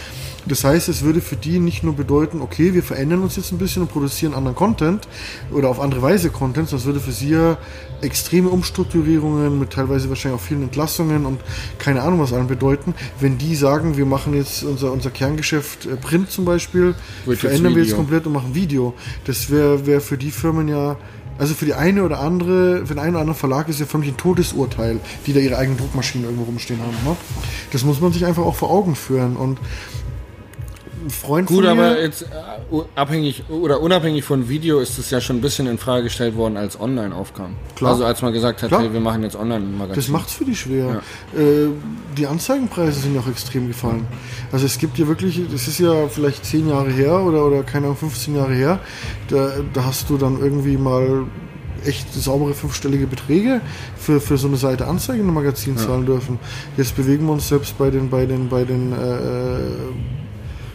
Das heißt, es würde für die nicht nur bedeuten, okay, wir verändern uns jetzt ein bisschen und produzieren anderen Content oder auf andere Weise Content, sondern es würde für sie ja extreme Umstrukturierungen mit teilweise wahrscheinlich auch vielen Entlassungen und keine Ahnung was allem bedeuten, wenn die sagen, wir machen jetzt unser, unser Kerngeschäft äh, Print zum Beispiel, Wird jetzt verändern wir jetzt komplett und machen Video. Das wäre wär für die Firmen ja also für die eine oder andere, für den einen oder anderen Verlag ist ja für mich ein Todesurteil, die da ihre eigenen Druckmaschinen irgendwo rumstehen haben. Ne? Das muss man sich einfach auch vor Augen führen. Und Freund Gut, aber jetzt äh, abhängig oder unabhängig von Video ist es ja schon ein bisschen in Frage gestellt worden, als online aufkam. Klar. Also als man gesagt hat, Klar. hey, wir machen jetzt online ein Magazin. Das macht's für die schwer. Äh, die Anzeigenpreise sind ja auch extrem gefallen. Also es gibt ja wirklich, das ist ja vielleicht 10 Jahre her oder, oder keine Ahnung, 15 Jahre her, da, da hast du dann irgendwie mal echt saubere fünfstellige Beträge für, für so eine Seite Anzeigen im Magazin zahlen dürfen. Jetzt bewegen wir uns selbst bei den, bei den, bei den äh,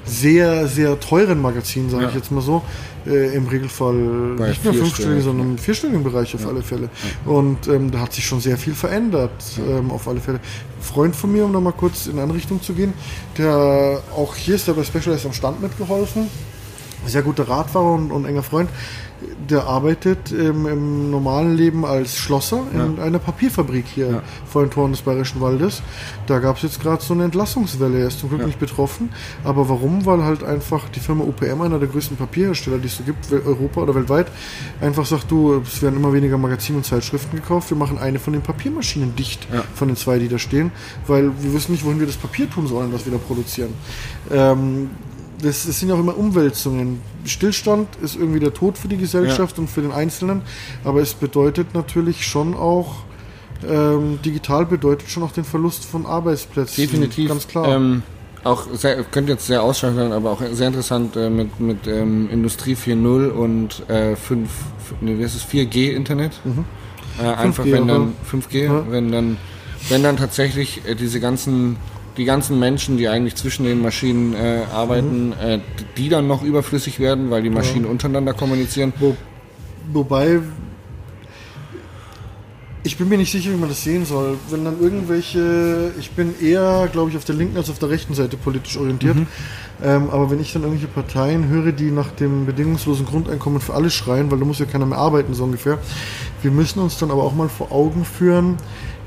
sehr, sehr teuren Magazinen, sage Ja. ich jetzt mal so, äh, im Regelfall Bei nicht mehr fünfstellig, vierstellig. sondern im vierstelligen Bereich auf alle Fälle. Und ähm, da hat sich schon sehr viel verändert, ähm, auf alle Fälle. Ein Freund von mir, um da mal kurz in eine Richtung zu gehen, der auch hier ist, der bei Specialized am Stand mitgeholfen, sehr guter Radfahrer und, und enger Freund, der arbeitet ähm, im normalen Leben als Schlosser in einer Papierfabrik hier Ja. vor den Toren des Bayerischen Waldes. Da gab es jetzt gerade so eine Entlassungswelle. Er ist zum Glück Ja. nicht betroffen. Aber warum? Weil halt einfach die Firma UPM, einer der größten Papierhersteller, die es so gibt, Europa oder weltweit, einfach sagt, du, es werden immer weniger Magazine und Zeitschriften gekauft. Wir machen eine von den Papiermaschinen dicht, Ja. von den zwei, die da stehen, weil wir wissen nicht, wohin wir das Papier tun sollen, was wir da produzieren. Ähm, das, das sind ja auch immer Umwälzungen. Stillstand ist irgendwie der Tod für die Gesellschaft und für den Einzelnen, aber es bedeutet natürlich schon auch, ähm, digital bedeutet schon auch den Verlust von Arbeitsplätzen. Definitiv. Ganz klar. Ähm, auch sehr, könnte jetzt sehr ausschweifend sein, aber auch sehr interessant äh, mit, mit ähm, Industrie 4.0 und äh, 5, nee, wie heißt es, 4G Internet. Äh, einfach 5G, wenn dann aber- 5G, Ja. wenn dann wenn dann tatsächlich äh, diese ganzen die ganzen Menschen, die eigentlich zwischen den Maschinen äh, arbeiten, äh, die dann noch überflüssig werden, weil die Maschinen untereinander kommunizieren. Wo, wobei, ich bin mir nicht sicher, wie man das sehen soll. Wenn dann irgendwelche, ich bin eher, glaube ich, auf der linken als auf der rechten Seite politisch orientiert. Ähm, aber wenn ich dann irgendwelche Parteien höre, die nach dem bedingungslosen Grundeinkommen für alle schreien, weil da muss ja keiner mehr arbeiten, so ungefähr. Wir müssen uns dann aber auch mal vor Augen führen,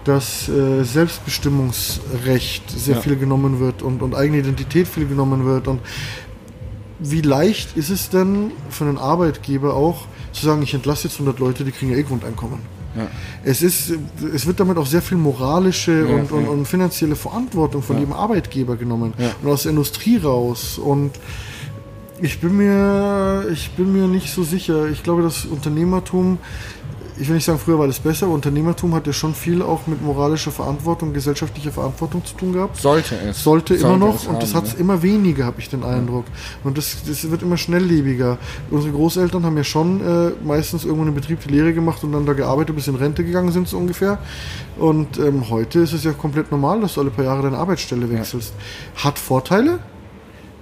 dass äh, Selbstbestimmungsrecht sehr Ja. viel genommen wird und, und eigene Identität viel genommen wird und wie leicht ist es denn für einen Arbeitgeber auch zu sagen, ich entlasse jetzt 100 Leute, die kriegen ja eh Grundeinkommen. Ja. Es, ist, es wird damit auch sehr viel moralische Ja, und, und, und finanzielle Verantwortung von jedem Arbeitgeber genommen und aus der Industrie raus. Und ich bin mir, ich bin mir nicht so sicher. Ich glaube, das Unternehmertum, ich will nicht sagen, früher war das besser, aber Unternehmertum hat ja schon viel auch mit moralischer Verantwortung, gesellschaftlicher Verantwortung zu tun gehabt Sollte es. sollte immer noch es und das haben, hat es ne? immer weniger, habe ich den Eindruck. Und das, das wird immer schnelllebiger. Unsere Großeltern haben ja schon äh, meistens irgendwo einen Betrieb die Lehre gemacht und dann da gearbeitet, bis in Rente gegangen sind, so ungefähr. Und ähm, heute ist es ja komplett normal, dass du alle paar Jahre deine Arbeitsstelle wechselst. Hat Vorteile,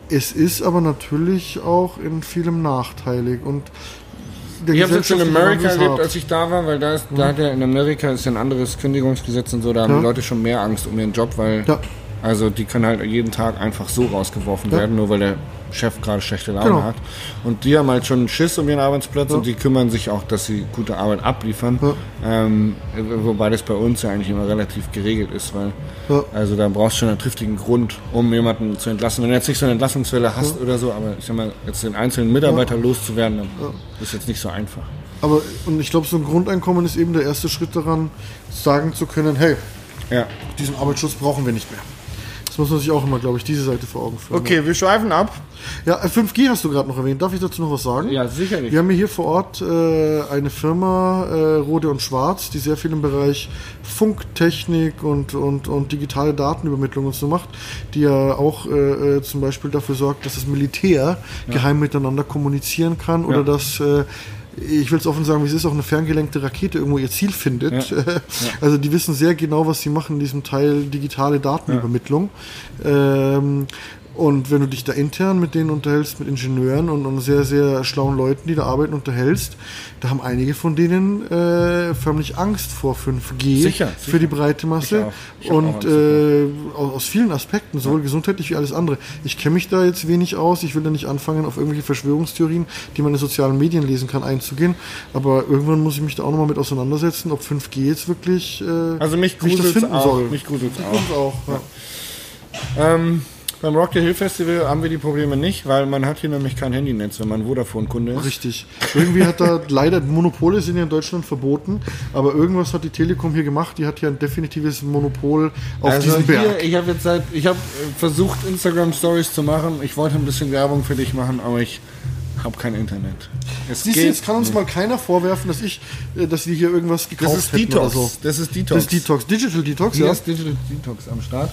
es ist aber natürlich auch in vielem nachteilig. Und Ich habe jetzt in Amerika erlebt, als ich da war, weil da ist, da hat ja in Amerika ist ja ein anderes Kündigungsgesetz und so, da haben Ja. die Leute schon mehr Angst um ihren Job, weil Ja. Also die können halt jeden Tag einfach so rausgeworfen Ja. werden, nur weil der Chef gerade schlechte Laune Genau. hat. Und die haben halt schon einen Schiss um ihren Arbeitsplatz Ja. und die kümmern sich auch, dass sie gute Arbeit abliefern. Ja. Ähm, wobei das bei uns ja eigentlich immer relativ geregelt ist, weil also da brauchst du schon einen triftigen Grund, um jemanden zu entlassen. Wenn du jetzt nicht so eine Entlassungswelle hast oder so, aber ich sag mal, jetzt den einzelnen Mitarbeiter loszuwerden, dann ist jetzt nicht so einfach. Aber und ich glaube, so ein Grundeinkommen ist eben der erste Schritt daran, sagen zu können, hey, diesen Arbeitsschutz brauchen wir nicht mehr. Das muss man sich auch immer, glaube ich, diese Seite vor Augen führen. Okay, wir schweifen ab. Ja, äh, 5G hast du gerade noch erwähnt. Darf ich dazu noch was sagen? Ja, sicherlich. Wir haben hier vor Ort äh, eine Firma, äh, Rode und Schwarz, die sehr viel im Bereich Funktechnik und, und, und digitale Datenübermittlung und so macht, die ja auch äh, äh, zum Beispiel dafür sorgt, dass das Militär geheim miteinander kommunizieren kann oder Ja. dass äh, ich will es offen sagen, wie es ist, auch eine ferngelenkte Rakete irgendwo ihr Ziel findet. Ja. Also die wissen sehr genau, was sie machen in diesem Teil digitale Datenübermittlung. Ähm, und wenn du dich da intern mit denen unterhältst, mit Ingenieuren und, und sehr, sehr schlauen Leuten, die da arbeiten, unterhältst, da haben einige von denen äh, förmlich Angst vor 5G Sicher, für sicher. die breite Masse. Ich. Ich und äh, aus, vielen Aspekten, sowohl gesundheitlich wie alles andere. Ich kenne mich da jetzt wenig aus. Ich will da nicht anfangen, auf irgendwelche Verschwörungstheorien, die man in sozialen Medien lesen kann, einzugehen. Aber irgendwann muss ich mich da auch nochmal mit auseinandersetzen, ob 5G jetzt wirklich. Äh, Also mich gruselt's finden auch. soll. Mich gruselt's Mich auch. auch. Ja. Ähm, Beim Rock the Hill Festival haben wir die Probleme nicht, weil man hat hier nämlich kein Handynetz, wenn man Vodafone-Kunde ist. Richtig. Irgendwie hat da leider Monopole sind ja in Deutschland verboten, aber irgendwas hat die Telekom hier gemacht. Die hat hier ein definitives Monopol auf Also diesen hier, Berg. ich habe jetzt seit, ich habe versucht Instagram Stories zu machen. Ich wollte ein bisschen Werbung für dich machen, aber ich habe kein Internet. Es Siehst du, jetzt kann uns mal keiner vorwerfen, dass ich, äh, dass wir hier irgendwas gekauft das ist Detox. so. Das ist Detox. Das ist Detox, Digital Detox, Hier ja. ist Digital Detox am Start.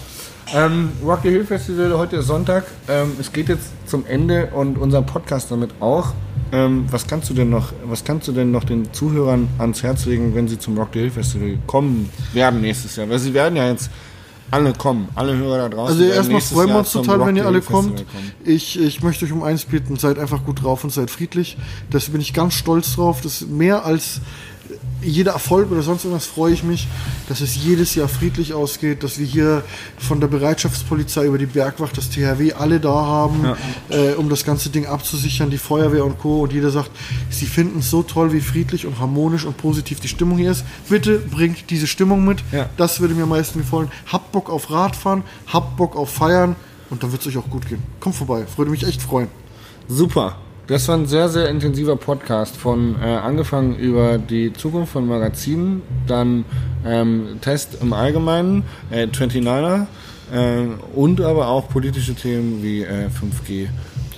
Ähm, Rock the Hill Festival, heute ist Sonntag. Ähm, es geht jetzt zum Ende und unser Podcast damit auch. Ähm, was kannst du denn noch, was kannst du denn noch den Zuhörern ans Herz legen, wenn sie zum Rock the Hill Festival kommen werden nächstes Jahr? Weil sie werden ja jetzt alle kommen, alle Hörer da draußen. Also erstmal freuen wir uns total, Rock wenn ihr alle kommt. Ich, ich möchte euch um eins bitten, seid einfach gut drauf und seid friedlich. Das bin ich ganz stolz drauf. Das ist mehr als jeder Erfolg oder sonst irgendwas freue ich mich, dass es jedes Jahr friedlich ausgeht, dass wir hier von der Bereitschaftspolizei über die Bergwacht, das THW alle da haben, äh, um das ganze Ding abzusichern, die Feuerwehr und Co. Und jeder sagt, sie finden es so toll, wie friedlich und harmonisch und positiv die Stimmung hier ist. Bitte bringt diese Stimmung mit. Ja. Das würde mir am meisten gefallen. Habt Bock auf Radfahren, habt Bock auf Feiern und dann wird es euch auch gut gehen. Kommt vorbei, würde mich echt freuen. Super. Das war ein sehr, sehr intensiver Podcast von äh, angefangen über die Zukunft von Magazinen, dann ähm, Test im Allgemeinen, äh, 29er äh, und aber auch politische Themen wie äh, 5G.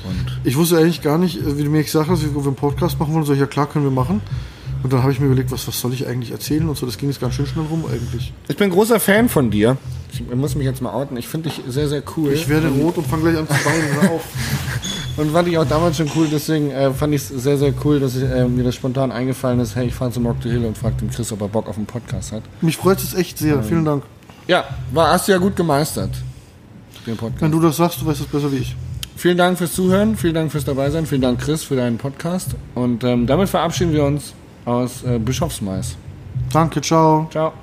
Und Ich wusste eigentlich gar nicht, äh, wie du mir gesagt hast, wie wir einen Podcast machen wollen. So, ja klar, können wir machen. Und dann habe ich mir überlegt, was, was soll ich eigentlich erzählen und so. Das ging jetzt ganz schön schnell rum eigentlich. ich bin großer Fan von dir. Ich muss mich jetzt mal outen. Ich finde dich sehr, sehr cool. Ich werde rot und fange gleich an zu weinen. Auf. Und fand ich auch damals schon cool, deswegen äh, fand ich es sehr, sehr cool, dass ich, äh, mir das spontan eingefallen ist, hey, ich fahre zum Rock the Hill und frag den Chris, ob er Bock auf einen Podcast hat. Mich freut es echt sehr. Vielen Dank. Ja, war, hast du ja gut gemeistert, den Podcast. Wenn du das sagst, du weißt es besser wie ich. Vielen Dank fürs Zuhören, vielen Dank fürs Dabeisein, vielen Dank Chris für deinen Podcast und ähm, damit verabschieden wir uns aus äh, Bischofsmais. Danke, ciao. Ciao.